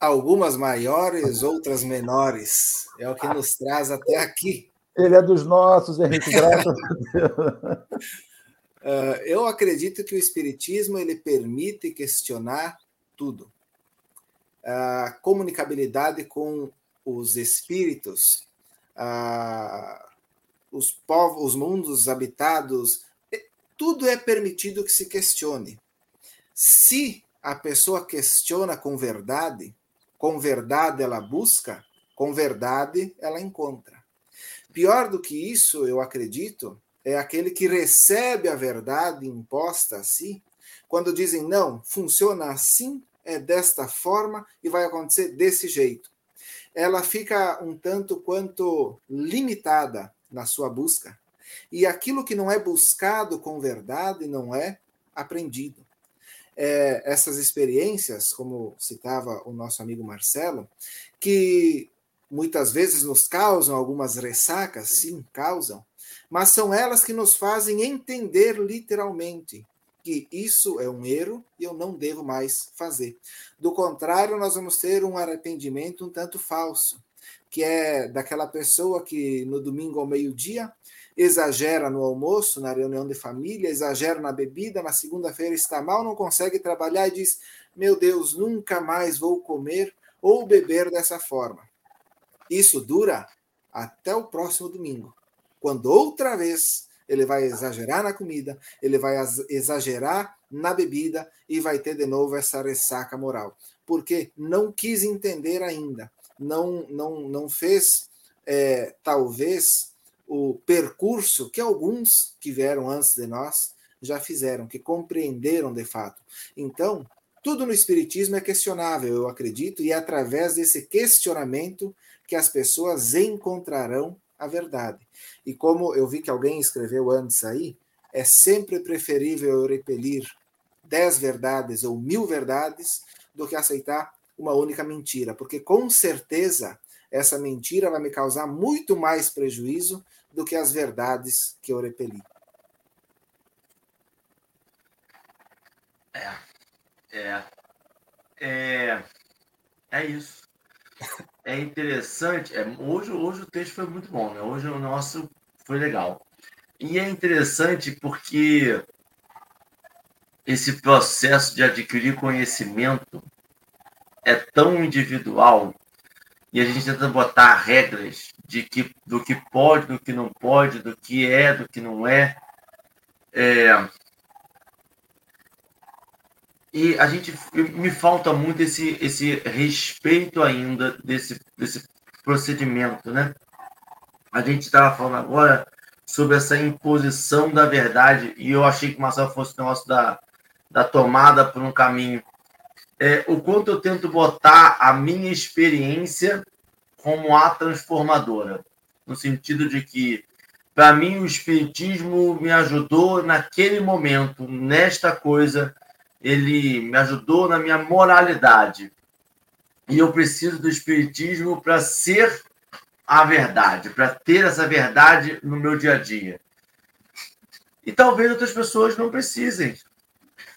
Algumas maiores, outras menores. É o que nos traz até aqui. Ele é dos nossos, Henrique, graças a Deus. Uh, eu acredito que o Espiritismo ele permite questionar tudo. A comunicabilidade com os espíritos, uh, os povos, os mundos habitados, tudo é permitido que se questione. Se a pessoa questiona com verdade, com verdade ela busca, com verdade ela encontra. Pior do que isso, eu acredito, é aquele que recebe a verdade imposta a si, quando dizem não, funciona assim, é desta forma e vai acontecer desse jeito. Ela fica um tanto quanto limitada na sua busca. E aquilo que não é buscado com verdade não é aprendido. É, essas experiências, como citava o nosso amigo Marcelo, que muitas vezes nos causam algumas ressacas, sim, causam, mas são elas que nos fazem entender literalmente que isso é um erro e eu não devo mais fazer. Do contrário, nós vamos ter um arrependimento um tanto falso, que é daquela pessoa que no domingo ao meio-dia exagera no almoço, na reunião de família, exagera na bebida, na segunda-feira está mal, não consegue trabalhar e diz: Meu Deus, nunca mais vou comer ou beber dessa forma. Isso dura até o próximo domingo, quando outra vez ele vai exagerar na comida, ele vai exagerar na bebida e vai ter de novo essa ressaca moral, porque não quis entender ainda, não não não fez é, talvez o percurso que alguns que vieram antes de nós já fizeram, que compreenderam de fato. Então, tudo no Espiritismo é questionável, eu acredito, e é através desse questionamento que as pessoas encontrarão a verdade. E como eu vi que alguém escreveu antes aí, é sempre preferível eu repelir dez verdades ou mil verdades do que aceitar uma única mentira, porque com certeza essa mentira vai me causar muito mais prejuízo do que as verdades que eu repeli. É, é, é, é isso. É interessante. É, hoje, hoje o texto foi muito bom, né? Hoje o nosso foi legal. E é interessante porque esse processo de adquirir conhecimento é tão individual e a gente tenta botar regras de que, do que pode, do que não pode, do que é, do que não é. é e a gente me falta muito esse, esse respeito ainda desse, desse procedimento, né? A gente estava falando agora sobre essa imposição da verdade e eu achei que o Marcelo fosse o negócio da, da tomada por um caminho é, o quanto eu tento botar a minha experiência como a transformadora, no sentido de que, para mim, o Espiritismo me ajudou naquele momento, nesta coisa, ele me ajudou na minha moralidade. E eu preciso do Espiritismo para ser a verdade, para ter essa verdade no meu dia a dia. E talvez outras pessoas não precisem.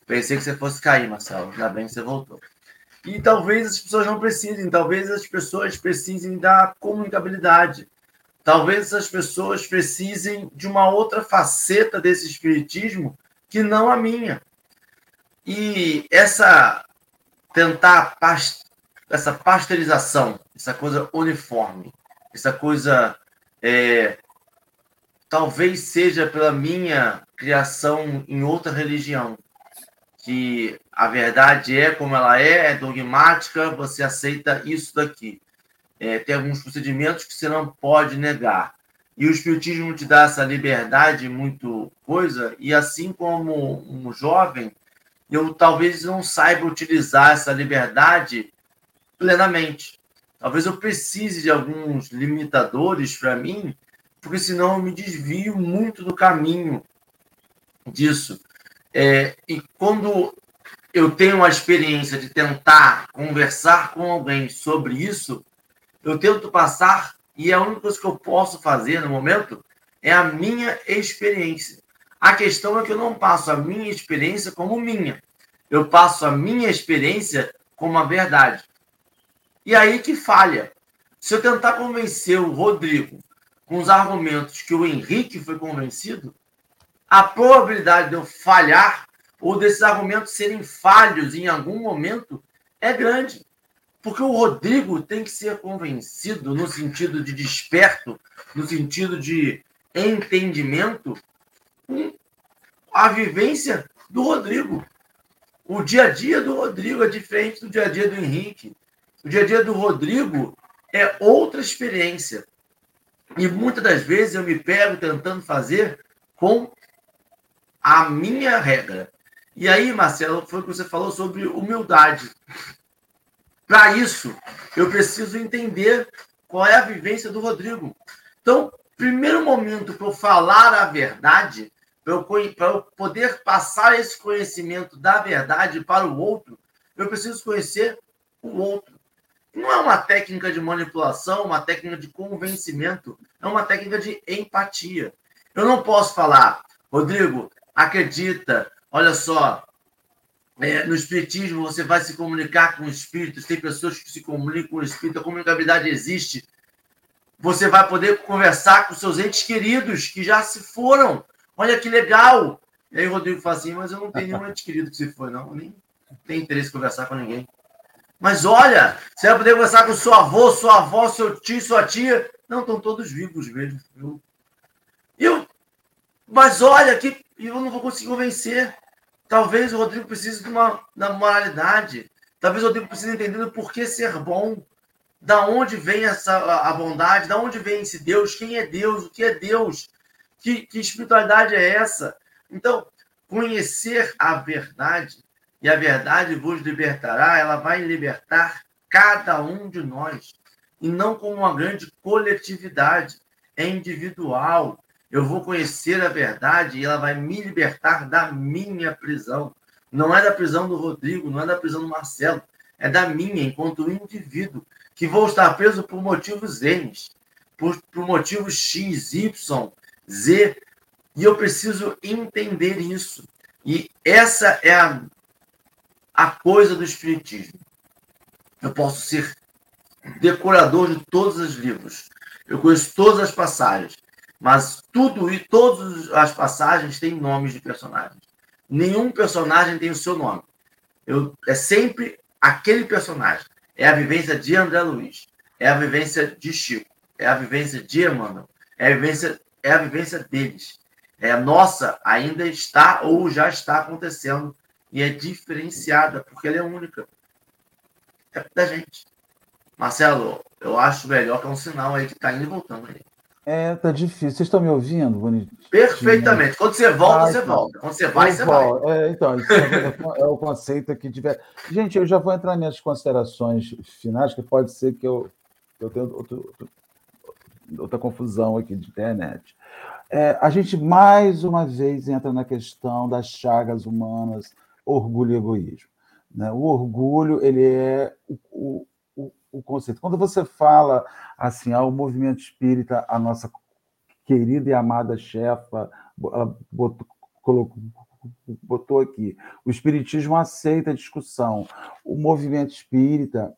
Pensei que você fosse cair, Marcelo. Ainda bem que você voltou. E talvez as pessoas não precisem, talvez as pessoas precisem da comunicabilidade. Talvez as pessoas precisem de uma outra faceta desse espiritismo que não a minha. E essa tentar essa pasteurização, essa coisa uniforme, essa coisa é, talvez seja pela minha criação em outra religião, que a verdade é como ela é, é dogmática, você aceita isso daqui. É, tem alguns procedimentos que você não pode negar. E o Espiritismo te dá essa liberdade muito coisa, e assim como um jovem, eu talvez não saiba utilizar essa liberdade plenamente. Talvez eu precise de alguns limitadores para mim, porque senão eu me desvio muito do caminho disso. É, e quando eu tenho a experiência de tentar conversar com alguém sobre isso, eu tento passar, e a única coisa que eu posso fazer no momento é a minha experiência. A questão é que eu não passo a minha experiência como minha. Eu passo a minha experiência como a verdade. E aí que falha. Se eu tentar convencer o Rodrigo com os argumentos que o Henrique foi convencido, a probabilidade de eu falhar ou desses argumentos serem falhos em algum momento é grande. Porque o Rodrigo tem que ser convencido no sentido de desperto, no sentido de entendimento, a vivência do Rodrigo. O dia a dia do Rodrigo é diferente do dia a dia do Henrique. O dia a dia do Rodrigo é outra experiência. E muitas das vezes eu me pego tentando fazer com a minha regra. E aí, Marcelo, foi o que você falou sobre humildade. Para isso, eu preciso entender qual é a vivência do Rodrigo. Então, primeiro momento para eu falar a verdade, para eu, poder passar esse conhecimento da verdade para o outro, eu preciso conhecer o outro. Não é uma técnica de manipulação, uma técnica de convencimento, é uma técnica de empatia. Eu não posso falar, Rodrigo, acredita, olha só, é, no espiritismo você vai se comunicar com espíritos, tem pessoas que se comunicam com o espírito, a comunicabilidade existe. Você vai poder conversar com seus entes queridos que já se foram. Olha que legal! E aí o Rodrigo fala assim, mas eu não tenho nenhum ente querido que se foi, não. Eu nem tenho interesse em conversar com ninguém. Mas olha, você vai poder conversar com seu avô, sua avó, seu tio, sua tia. Não, estão todos vivos mesmo. Eu, eu, mas olha, que eu não vou conseguir convencer. Talvez o Rodrigo precise de uma da moralidade. Talvez o Rodrigo precise entender o porquê ser bom. Da onde vem essa a bondade? Da onde vem esse Deus? Quem é Deus? O que é Deus? Que, que espiritualidade é essa? Então, conhecer a verdade e a verdade vos libertará, ela vai libertar cada um de nós e não como uma grande coletividade, é individual. Eu vou conhecer a verdade e ela vai me libertar da minha prisão. Não é da prisão do Rodrigo, não é da prisão do Marcelo, é da minha, enquanto indivíduo, que vou estar preso por motivos N, por, por motivos X, Y, Z, e eu preciso entender isso. E essa é a, a coisa do Espiritismo. Eu posso ser decorador de todos os livros. Eu conheço todas as passagens. Mas tudo e todas as passagens têm nomes de personagens. Nenhum personagem tem o seu nome. Eu, é sempre aquele personagem. É a vivência de André Luiz. É a vivência de Chico. É a vivência de Emmanuel. É a vivência, é a vivência deles. É a nossa ainda está ou já está acontecendo e é diferenciada porque ela é única. É da gente. Marcelo, eu acho melhor que é um sinal aí que está indo e voltando aí. É, tá difícil. Vocês estão me ouvindo, bonitinho? Perfeitamente. Quando você volta, ah, você volta. Quando você vai, você vai. É, então, isso é, é o conceito aqui de. Gente, eu já vou entrar nessas considerações finais, que pode ser que eu, eu tenha outro, outro, outra confusão aqui de internet. É, a gente mais uma vez entra na questão das chagas humanas, orgulho e egoísmo. Né? O orgulho ele é o, o, o conceito. Quando você fala assim ao movimento espírita, a nossa querida e amada chefa botou, colocou, botou aqui, o espiritismo aceita a discussão. O movimento espírita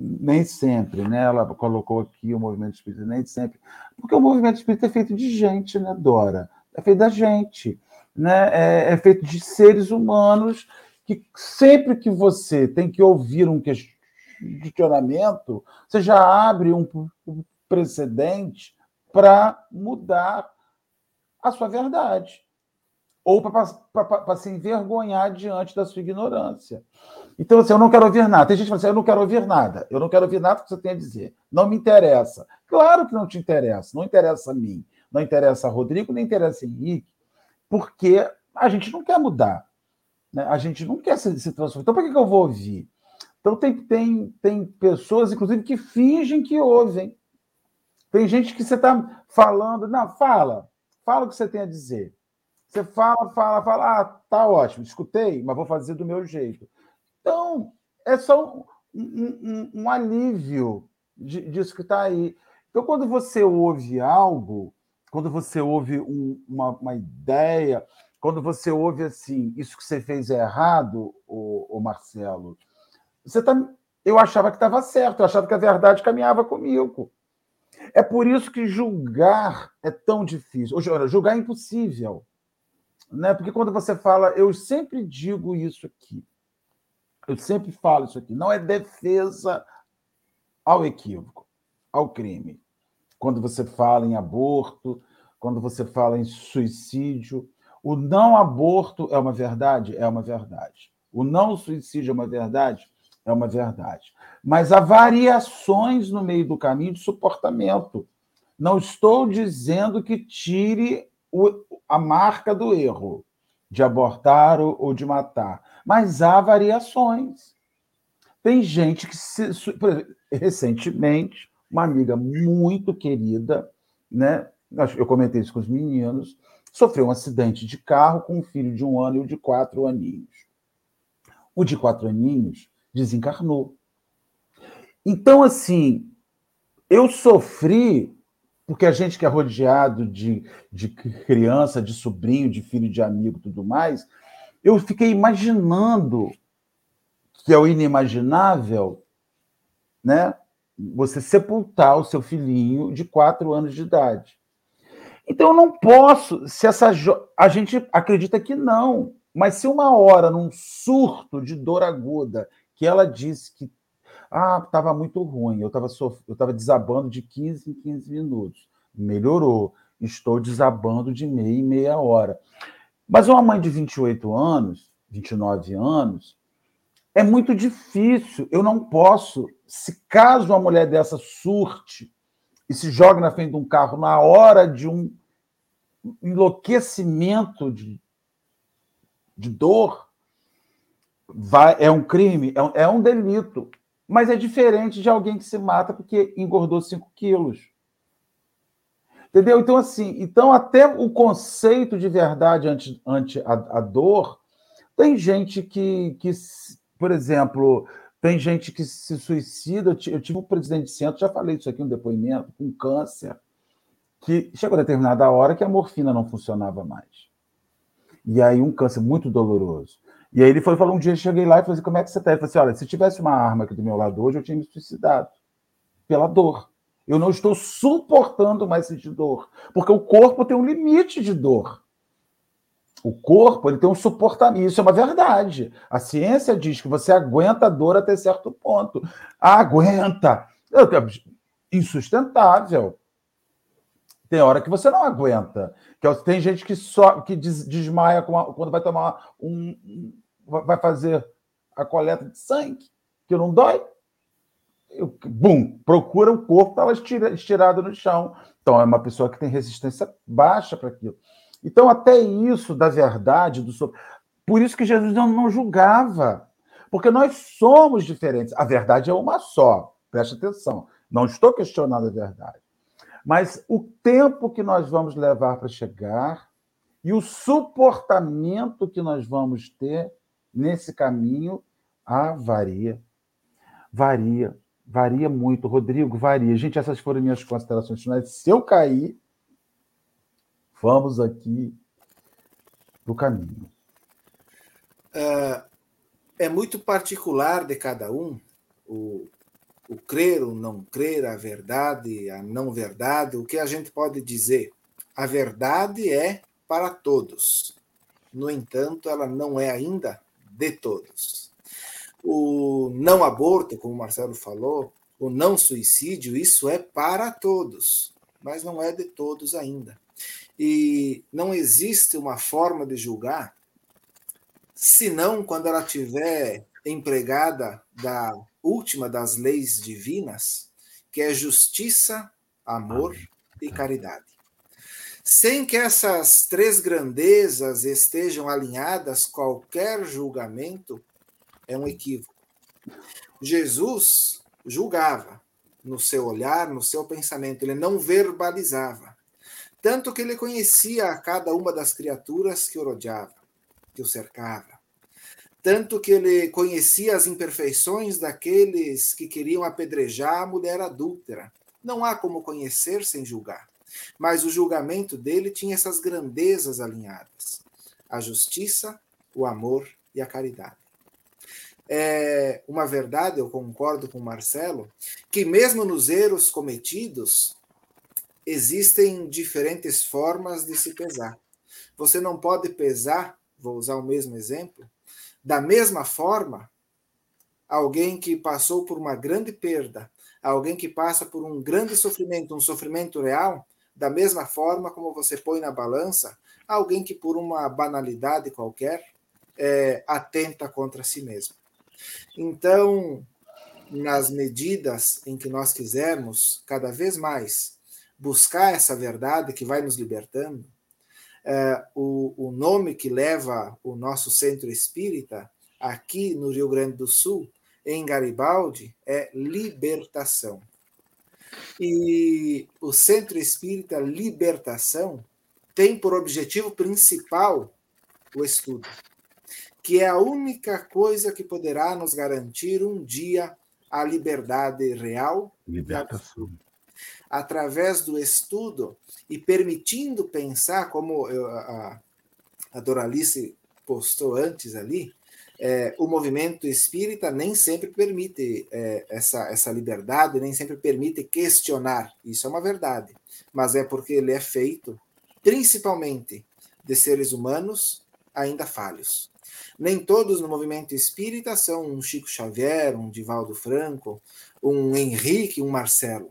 nem sempre, né? Ela colocou aqui o movimento espírita, nem sempre, porque o movimento espírita é feito de gente, né, Dora? É feito da gente, né? É, é feito de seres humanos que sempre que você tem que ouvir um questionamento, você já abre um precedente para mudar a sua verdade ou para se envergonhar diante da sua ignorância. Então, assim, eu não quero ouvir nada. Tem gente que fala assim, eu não quero ouvir nada. Eu não quero ouvir nada que você tem a dizer. Não me interessa. Claro que não te interessa. Não interessa a mim. Não interessa a Rodrigo, nem interessa a Henrique. Porque a gente não quer mudar. Né? A gente não quer se, se transformar. Então, por que, que eu vou ouvir? Então, tem, tem, tem pessoas, inclusive, que fingem que ouvem. Tem gente que você está falando, não, fala, fala o que você tem a dizer. Você fala, fala, fala, ah, tá ótimo, escutei, mas vou fazer do meu jeito. Então, é só um, um, um alívio disso que está aí. Então, quando você ouve algo, quando você ouve um, uma, uma, ideia, quando você ouve assim, isso que você fez é errado, o Marcelo, você tá, eu achava que estava certo, eu achava que a verdade caminhava comigo. É por isso que julgar é tão difícil. Ou, julgar é impossível né? Porque quando você fala, eu sempre digo isso aqui, eu sempre falo isso aqui, não é defesa ao equívoco, ao crime. Quando você fala em aborto, quando você fala em suicídio, o não aborto é uma verdade? É uma verdade. O não suicídio é uma verdade? É uma verdade. Mas há variações no meio do caminho de suportamento. Não estou dizendo que tire o, a marca do erro de abortar ou, de matar, mas há variações. Tem gente que, se, exemplo, recentemente, uma amiga muito querida, né? Eu comentei isso com os meninos, sofreu um acidente de carro com um filho de um ano e o de quatro aninhos. O de quatro aninhos desencarnou. Então, assim, eu sofri porque a gente que é rodeado de, de criança, de sobrinho, de filho de amigo tudo mais, eu fiquei imaginando que é o inimaginável, né? Você sepultar o seu filhinho de quatro anos de idade. Então eu não posso, se essa jo... a gente acredita que não, mas se uma hora num surto de dor aguda que ela disse que ah, estava muito ruim, eu estava sof... eu tava desabando de 15 em 15 minutos. Melhorou. Estou desabando de meia em meia hora. Mas uma mãe de 28 anos, 29 anos, é muito difícil. Eu não posso, se caso uma mulher dessa surte e se joga na frente de um carro na hora de um enlouquecimento de, de dor, vai, é um crime, é um, é um delito. Mas é diferente de alguém que se mata porque engordou 5 quilos. Entendeu? Então, assim, então até o conceito de verdade ante, ante a, a dor, tem gente que, que, por exemplo, tem gente que se suicida. Eu tive um presidente de centro, já falei isso aqui, um depoimento, com câncer, que chegou a determinada hora que a morfina não funcionava mais. E aí, um câncer muito doloroso. E aí ele foi, falou um dia, eu cheguei lá e falei assim, como é que você está? Ele falou assim, olha, se tivesse uma arma aqui do meu lado hoje, eu tinha me suicidado. Pela dor. Eu não estou suportando mais sentir dor. Porque o corpo tem um limite de dor. O corpo ele tem um suportamento. Isso é uma verdade. A ciência diz que você aguenta a dor até certo ponto. Aguenta. Insustentável. Tem hora que você não aguenta. Que é tem gente que só que desmaia quando vai tomar um. Vai fazer a coleta de sangue, que não dói. Bum, procura o corpo, está lá estirado no chão. Então, é uma pessoa que tem resistência baixa para aquilo. Então, até isso da verdade, do por isso que Jesus não, não julgava. Porque nós somos diferentes. A verdade é uma só. Preste atenção. Não estou questionando a verdade. Mas o tempo que nós vamos levar para chegar e o suportamento que nós vamos ter nesse caminho, ah, varia. Varia, varia muito. Rodrigo, varia. Gente, essas foram minhas considerações finais. Se eu cair, vamos aqui para o caminho. Uh, é muito particular de cada um o, o crer ou não crer, a verdade, a não verdade, o que a gente pode dizer? A verdade é para todos. No entanto, ela não é ainda de todos. O não aborto, como o Marcelo falou, o não suicídio, isso é para todos, mas não é de todos ainda. E não existe uma forma de julgar, senão quando ela tiver empregada da última das leis divinas, que é justiça, amor e caridade. Sem que essas três grandezas estejam alinhadas, qualquer julgamento é um equívoco. Jesus julgava no seu olhar, no seu pensamento, ele não verbalizava. Tanto que ele conhecia cada uma das criaturas que o rodeava, que o cercava. Tanto que ele conhecia as imperfeições daqueles que queriam apedrejar a mulher adúltera. Não há como conhecer sem julgar. Mas o julgamento dele tinha essas grandezas alinhadas: a justiça, o amor e a caridade é uma verdade, eu concordo com o Marcelo, que mesmo nos erros cometidos, existem diferentes formas de se pesar. Você não pode pesar, vou usar o mesmo exemplo, da mesma forma alguém que passou por uma grande perda, alguém que passa por um grande sofrimento, um sofrimento real, da mesma forma como você põe na balança alguém que por uma banalidade qualquer é, atenta contra si mesmo. Então, nas medidas em que nós quisermos cada vez mais buscar essa verdade que vai nos libertando, é, o, o nome que leva o nosso centro espírita aqui no Rio Grande do Sul, em Garibaldi, é libertação. E o Centro Espírita Libertação tem por objetivo principal o estudo que é a única coisa que poderá nos garantir um dia a liberdade real Libertação. através do estudo e permitindo pensar, como a, a Doralice postou antes ali, é, o movimento espírita nem sempre permite é, essa, essa liberdade, nem sempre permite questionar. Isso é uma verdade. Mas é porque ele é feito principalmente de seres humanos ainda falhos. Nem todos no movimento espírita são um Chico Xavier, um Divaldo Franco, um Henrique, um Marcelo.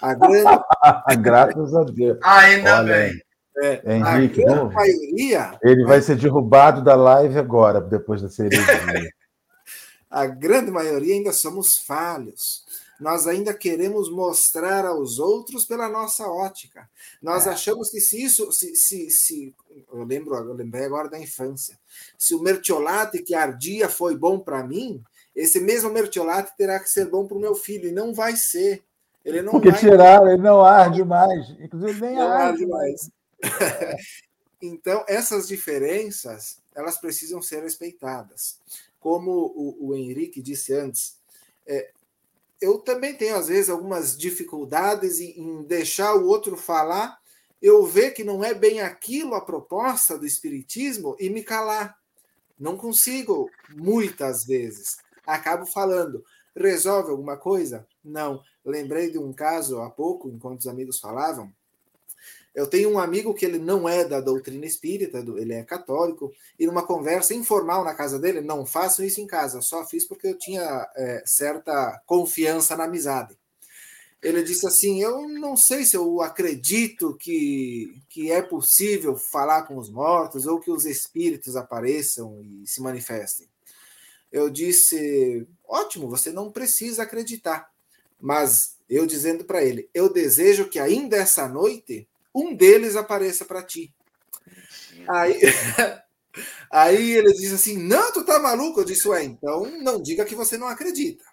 A grande... Graças a Deus. Ainda Olha, bem. É, Henrique, a maioria. Ele vai ser derrubado da live agora, depois da cereja. a grande maioria ainda somos falhos nós ainda queremos mostrar aos outros pela nossa ótica. Nós é. achamos que se isso, se, se, se, eu lembro, eu lembrei agora da infância, se o mertiolate que ardia foi bom para mim, esse mesmo mertiolate terá que ser bom para o meu filho e não vai ser. Ele não Porque vai... tiraram, ele não arde mais, inclusive nem não arde mais. então essas diferenças elas precisam ser respeitadas. Como o, o Henrique disse antes, é, eu também tenho, às vezes, algumas dificuldades em, deixar o outro falar, eu ver que não é bem aquilo a proposta do Espiritismo e me calar. Não consigo, muitas vezes. Acabo falando. Resolve alguma coisa? Não. Lembrei de um caso há pouco, enquanto os amigos falavam, eu tenho um amigo que ele não é da doutrina espírita, ele é católico, e numa conversa informal na casa dele, não faço isso em casa, só fiz porque eu tinha é, certa confiança na amizade. Ele disse assim: Eu não sei se eu acredito que, que é possível falar com os mortos ou que os espíritos apareçam e se manifestem. Eu disse: Ótimo, você não precisa acreditar. Mas eu dizendo para ele: Eu desejo que ainda essa noite um deles apareça para ti. Aí, aí ele diz assim: Não, tu tá maluco? Eu disse: Ué, então não diga que você não acredita.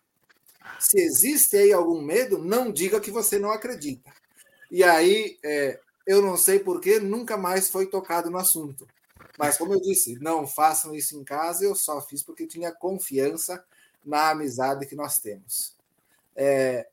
Se existe aí algum medo, não diga que você não acredita. E aí, é, eu não sei porquê, nunca mais foi tocado no assunto. Mas, como eu disse, não façam isso em casa, eu só fiz porque tinha confiança na amizade que nós temos. É,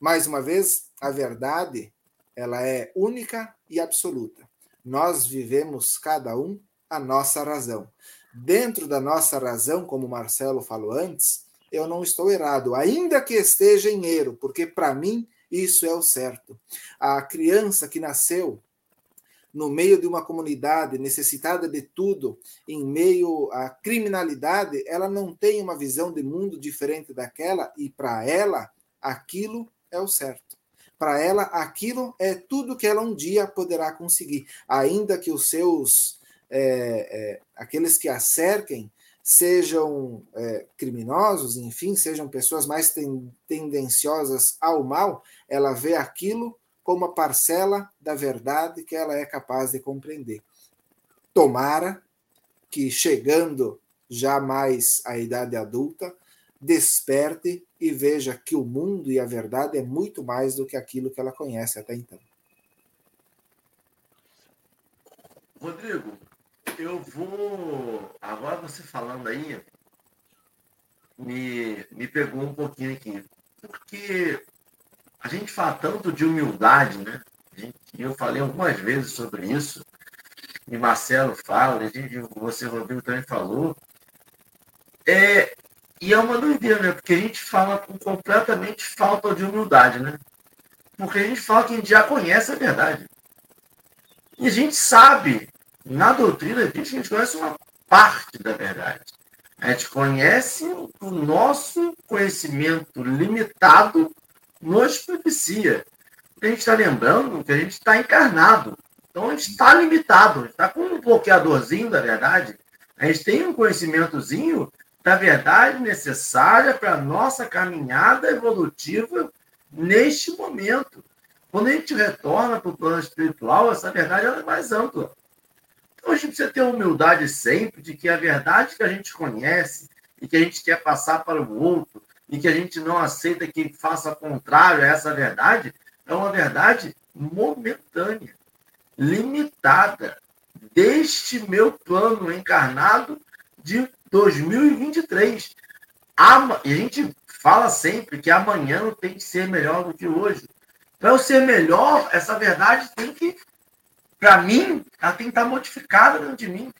mais uma vez, a verdade ela é única e absoluta. Nós vivemos cada um a nossa razão. Dentro da nossa razão, como Marcelo falou antes, eu não estou errado, ainda que esteja em erro, porque para mim isso é o certo. A criança que nasceu no meio de uma comunidade necessitada de tudo, em meio à criminalidade, ela não tem uma visão de mundo diferente daquela e para ela aquilo é o certo. Para ela aquilo é tudo que ela um dia poderá conseguir, ainda que os seus é, é, aqueles que a cerquem sejam é, criminosos, enfim, sejam pessoas mais ten, tendenciosas ao mal, ela vê aquilo como uma parcela da verdade que ela é capaz de compreender. Tomara que, chegando já mais à idade adulta, desperte e veja que o mundo e a verdade é muito mais do que aquilo que ela conhece até então. Rodrigo, eu vou. Agora você falando aí, me, me pegou um pouquinho aqui. Porque a gente fala tanto de humildade, né? eu falei algumas vezes sobre isso, e Marcelo fala, gente, você, Rodrigo, também falou. É, e é uma doideira, né? Porque a gente fala com completamente falta de humildade, né? Porque a gente fala que a gente já conhece a verdade. E a gente sabe na doutrina a gente conhece uma parte da verdade. A gente conhece o nosso conhecimento limitado nos propicia. A gente está lembrando que a gente está encarnado. Então a gente está limitado, a gente está com um bloqueadorzinho da verdade. A gente tem um conhecimentozinho da verdade necessária para a nossa caminhada evolutiva neste momento. Quando a gente retorna para o plano espiritual, essa verdade é mais ampla. Então a gente precisa ter humildade sempre de que a verdade que a gente conhece e que a gente quer passar para o outro e que a gente não aceita que faça contrário a essa verdade é uma verdade momentânea, limitada, deste meu plano encarnado de 2023. E a gente fala sempre que amanhã tem que ser melhor do que hoje. Para eu ser melhor, essa verdade tem que para mim, ela tem que estar modificada dentro de mim.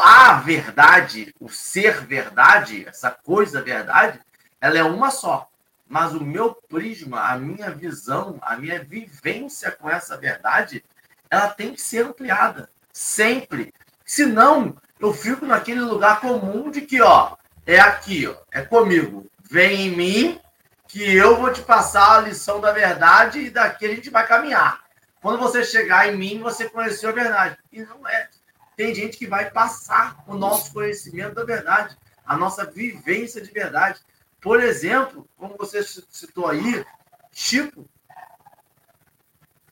A verdade, o ser verdade, essa coisa verdade, ela é uma só. Mas o meu prisma, a minha visão, a minha vivência com essa verdade, ela tem que ser ampliada. Sempre. Senão, eu fico naquele lugar comum de que, ó, é aqui, ó, é comigo. Vem em mim, que eu vou te passar a lição da verdade e daqui a gente vai caminhar. Quando você chegar em mim, você conheceu a verdade. E não é. Tem gente que vai passar o nosso conhecimento da verdade, a nossa vivência de verdade. Por exemplo, como você citou aí, Chico.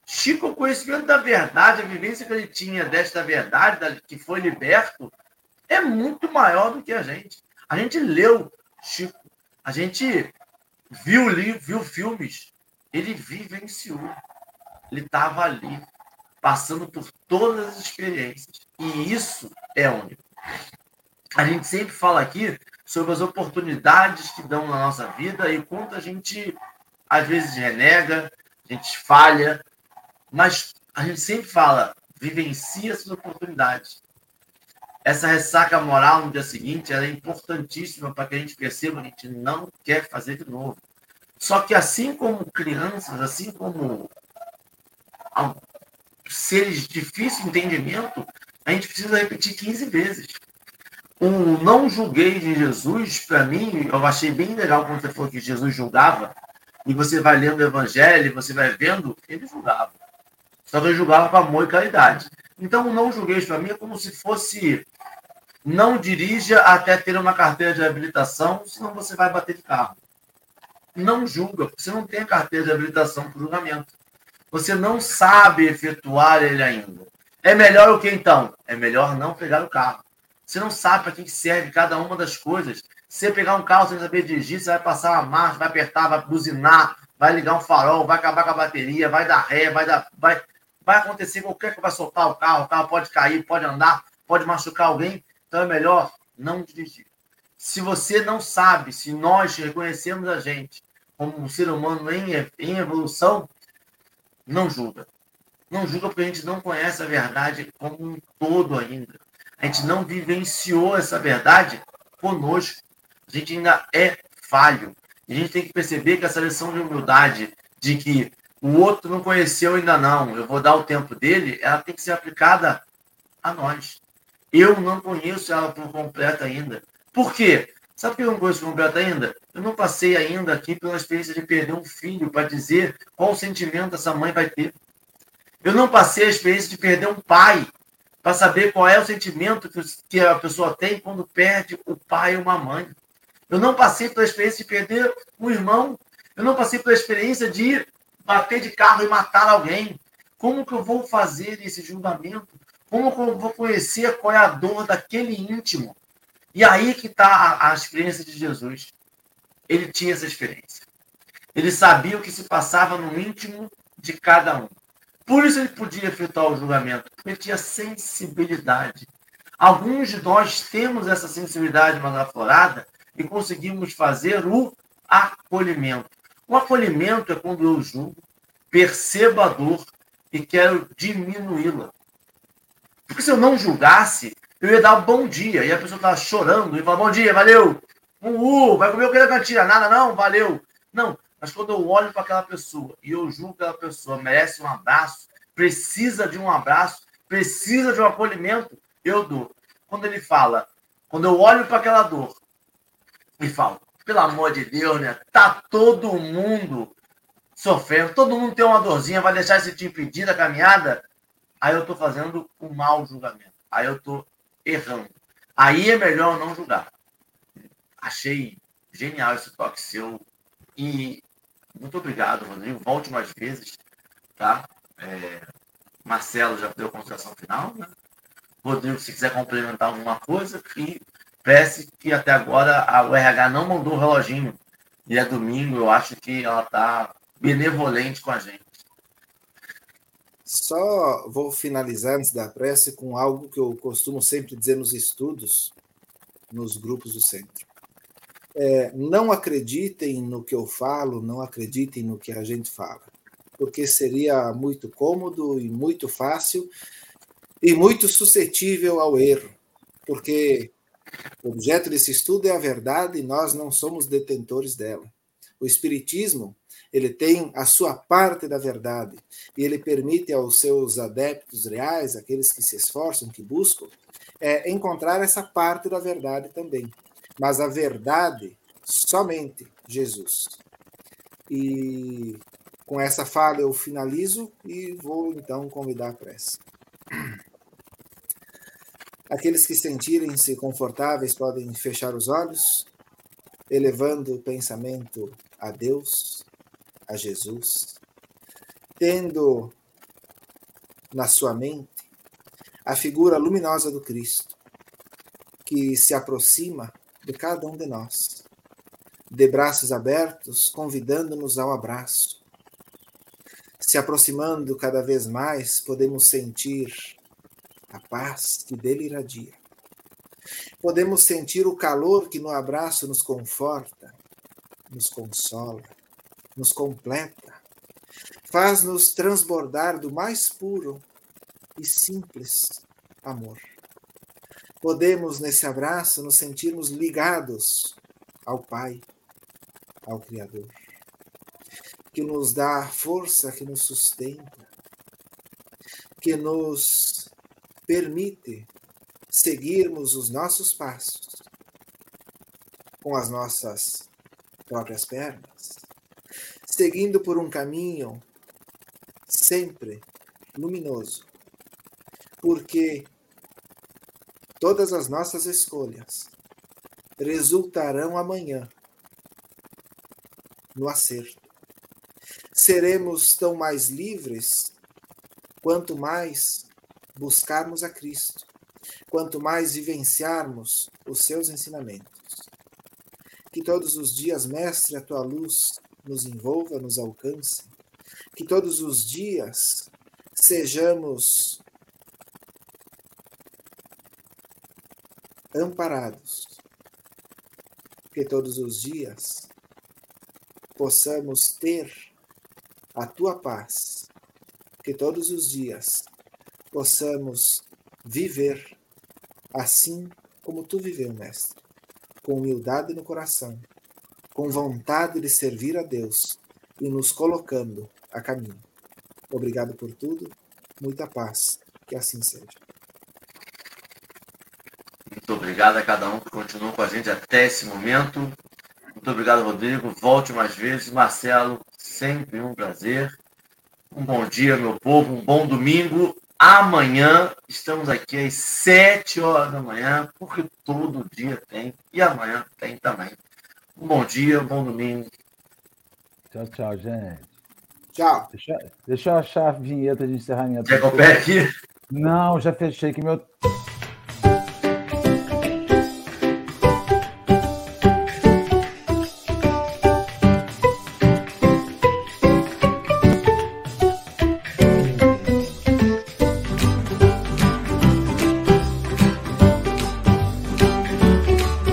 Chico, o conhecimento da verdade, a vivência que ele tinha desta verdade, que foi liberto, é muito maior do que a gente. A gente leu Chico, a gente viu livros, viu filmes, ele vivenciou ele estava ali, passando por todas as experiências. E isso é único. A gente sempre fala aqui sobre as oportunidades que dão na nossa vida e quanto a gente, às vezes, renega, a gente falha, mas a gente sempre fala, vivencia essas oportunidades. Essa ressaca moral no dia seguinte é importantíssima para que a gente perceba que a gente não quer fazer de novo. Só que assim como crianças, assim como seres de difícil entendimento, a gente precisa repetir 15 vezes. O não julguei de Jesus, para mim, eu achei bem legal quando você falou que Jesus julgava, e você vai lendo o Evangelho, você vai vendo, ele julgava. Só que ele julgava com amor e caridade. Então, não julguei para mim é como se fosse não dirija até ter uma carteira de habilitação, senão você vai bater de carro. Não julga, você não tem a carteira de habilitação para julgamento. Você não sabe efetuar ele ainda. É melhor o que então? É melhor não pegar o carro. Você não sabe para que serve cada uma das coisas. Você pegar um carro sem saber dirigir, você vai passar uma marcha, vai apertar, vai buzinar, vai ligar um farol, vai acabar com a bateria, vai dar ré, vai dar. Vai, vai acontecer qualquer coisa, vai soltar o carro, o carro pode cair, pode andar, pode machucar alguém. Então é melhor não dirigir. Se você não sabe, se nós reconhecemos a gente como um ser humano em, em evolução, não julga. Não julga porque a gente não conhece a verdade como um todo ainda. A gente não vivenciou essa verdade conosco. A gente ainda é falho. A gente tem que perceber que essa lição de humildade, de que o outro não conheceu ainda não, eu vou dar o tempo dele, ela tem que ser aplicada a nós. Eu não conheço ela por completo ainda. Por quê? Sabe por que eu não conheço completo ainda? Eu não passei ainda aqui pela experiência de perder um filho para dizer qual o sentimento essa mãe vai ter. Eu não passei a experiência de perder um pai para saber qual é o sentimento que a pessoa tem quando perde o pai ou uma mãe. Eu não passei pela experiência de perder um irmão. Eu não passei pela experiência de bater de carro e matar alguém. Como que eu vou fazer esse julgamento? Como que eu vou conhecer qual é a dor daquele íntimo? E aí que está a, a experiência de Jesus. Ele tinha essa experiência. Ele sabia o que se passava no íntimo de cada um. Por isso ele podia efetuar o julgamento, porque ele tinha sensibilidade. Alguns de nós temos essa sensibilidade mais aflorada e conseguimos fazer o acolhimento. O acolhimento é quando eu julgo, percebo a dor e quero diminuí-la. Porque se eu não julgasse, eu ia dar um bom dia. E a pessoa estava chorando e falava, bom dia, valeu. Uh, vai comer o que da cantina? Nada não, valeu. Não, mas quando eu olho para aquela pessoa e eu julgo que aquela pessoa merece um abraço, precisa de um abraço, precisa de um acolhimento, eu dou. Quando ele fala, quando eu olho para aquela dor e falo, pelo amor de Deus, né? Tá todo mundo sofrendo, todo mundo tem uma dorzinha, vai deixar esse te impedir da caminhada? Aí eu estou fazendo um mau julgamento. Aí eu estou errando. Aí é melhor não julgar. Achei genial esse toque seu. E muito obrigado, Rodrigo. Volte mais vezes, tá? É, Marcelo já deu a consideração final, né? Rodrigo, se quiser complementar alguma coisa, e parece que até agora a URH não mandou o reloginho. E é domingo, eu acho que ela está benevolente com a gente. Só vou finalizar antes da prece com algo que eu costumo sempre dizer nos estudos, nos grupos do centro é, não acreditem no que eu falo, não acreditem no que a gente fala, porque seria muito cômodo e muito fácil e muito suscetível ao erro, porque o objeto desse estudo é a verdade e nós não somos detentores dela. O Espiritismo ele tem a sua parte da verdade e ele permite aos seus adeptos reais, aqueles que se esforçam, que buscam, é, encontrar essa parte da verdade também mas a verdade somente Jesus. E com essa fala eu finalizo e vou então convidar a prece. Aqueles que sentirem-se confortáveis podem fechar os olhos, elevando o pensamento a Deus, a Jesus, tendo na sua mente a figura luminosa do Cristo, que se aproxima de cada um de nós, de braços abertos, convidando-nos ao abraço. Se aproximando cada vez mais, podemos sentir a paz que dele irradia. Podemos sentir o calor que no abraço nos conforta, nos consola, nos completa, faz-nos transbordar do mais puro e simples amor podemos, nesse abraço, nos sentirmos ligados ao Pai, ao Criador, que nos dá força, que nos sustenta, que nos permite seguirmos os nossos passos com as nossas próprias pernas, seguindo por um caminho sempre luminoso, porque Todas as nossas escolhas resultarão amanhã no acerto. Seremos tão mais livres quanto mais buscarmos a Cristo, quanto mais vivenciarmos os seus ensinamentos. Que todos os dias, Mestre, a tua luz nos envolva, nos alcance. Que todos os dias sejamos amparados, que todos os dias possamos ter a tua paz, que todos os dias possamos viver assim como tu viveu, Mestre, com humildade no coração, com vontade de servir a Deus, e nos colocando a caminho. Obrigado por tudo, muita paz, que assim seja. Muito obrigado a cada um que continuou com a gente até esse momento. Muito obrigado, Rodrigo. Volte mais vezes. Marcelo, sempre um prazer. Um bom dia, meu povo. Um bom domingo. Amanhã estamos aqui às 7 horas da manhã, porque todo dia tem. E amanhã tem também. Um bom dia, um bom domingo. Tchau, tchau, gente. Tchau. Deixa, deixa eu achar a vinheta de encerramento. Quer pegue aqui? Não, já fechei que meu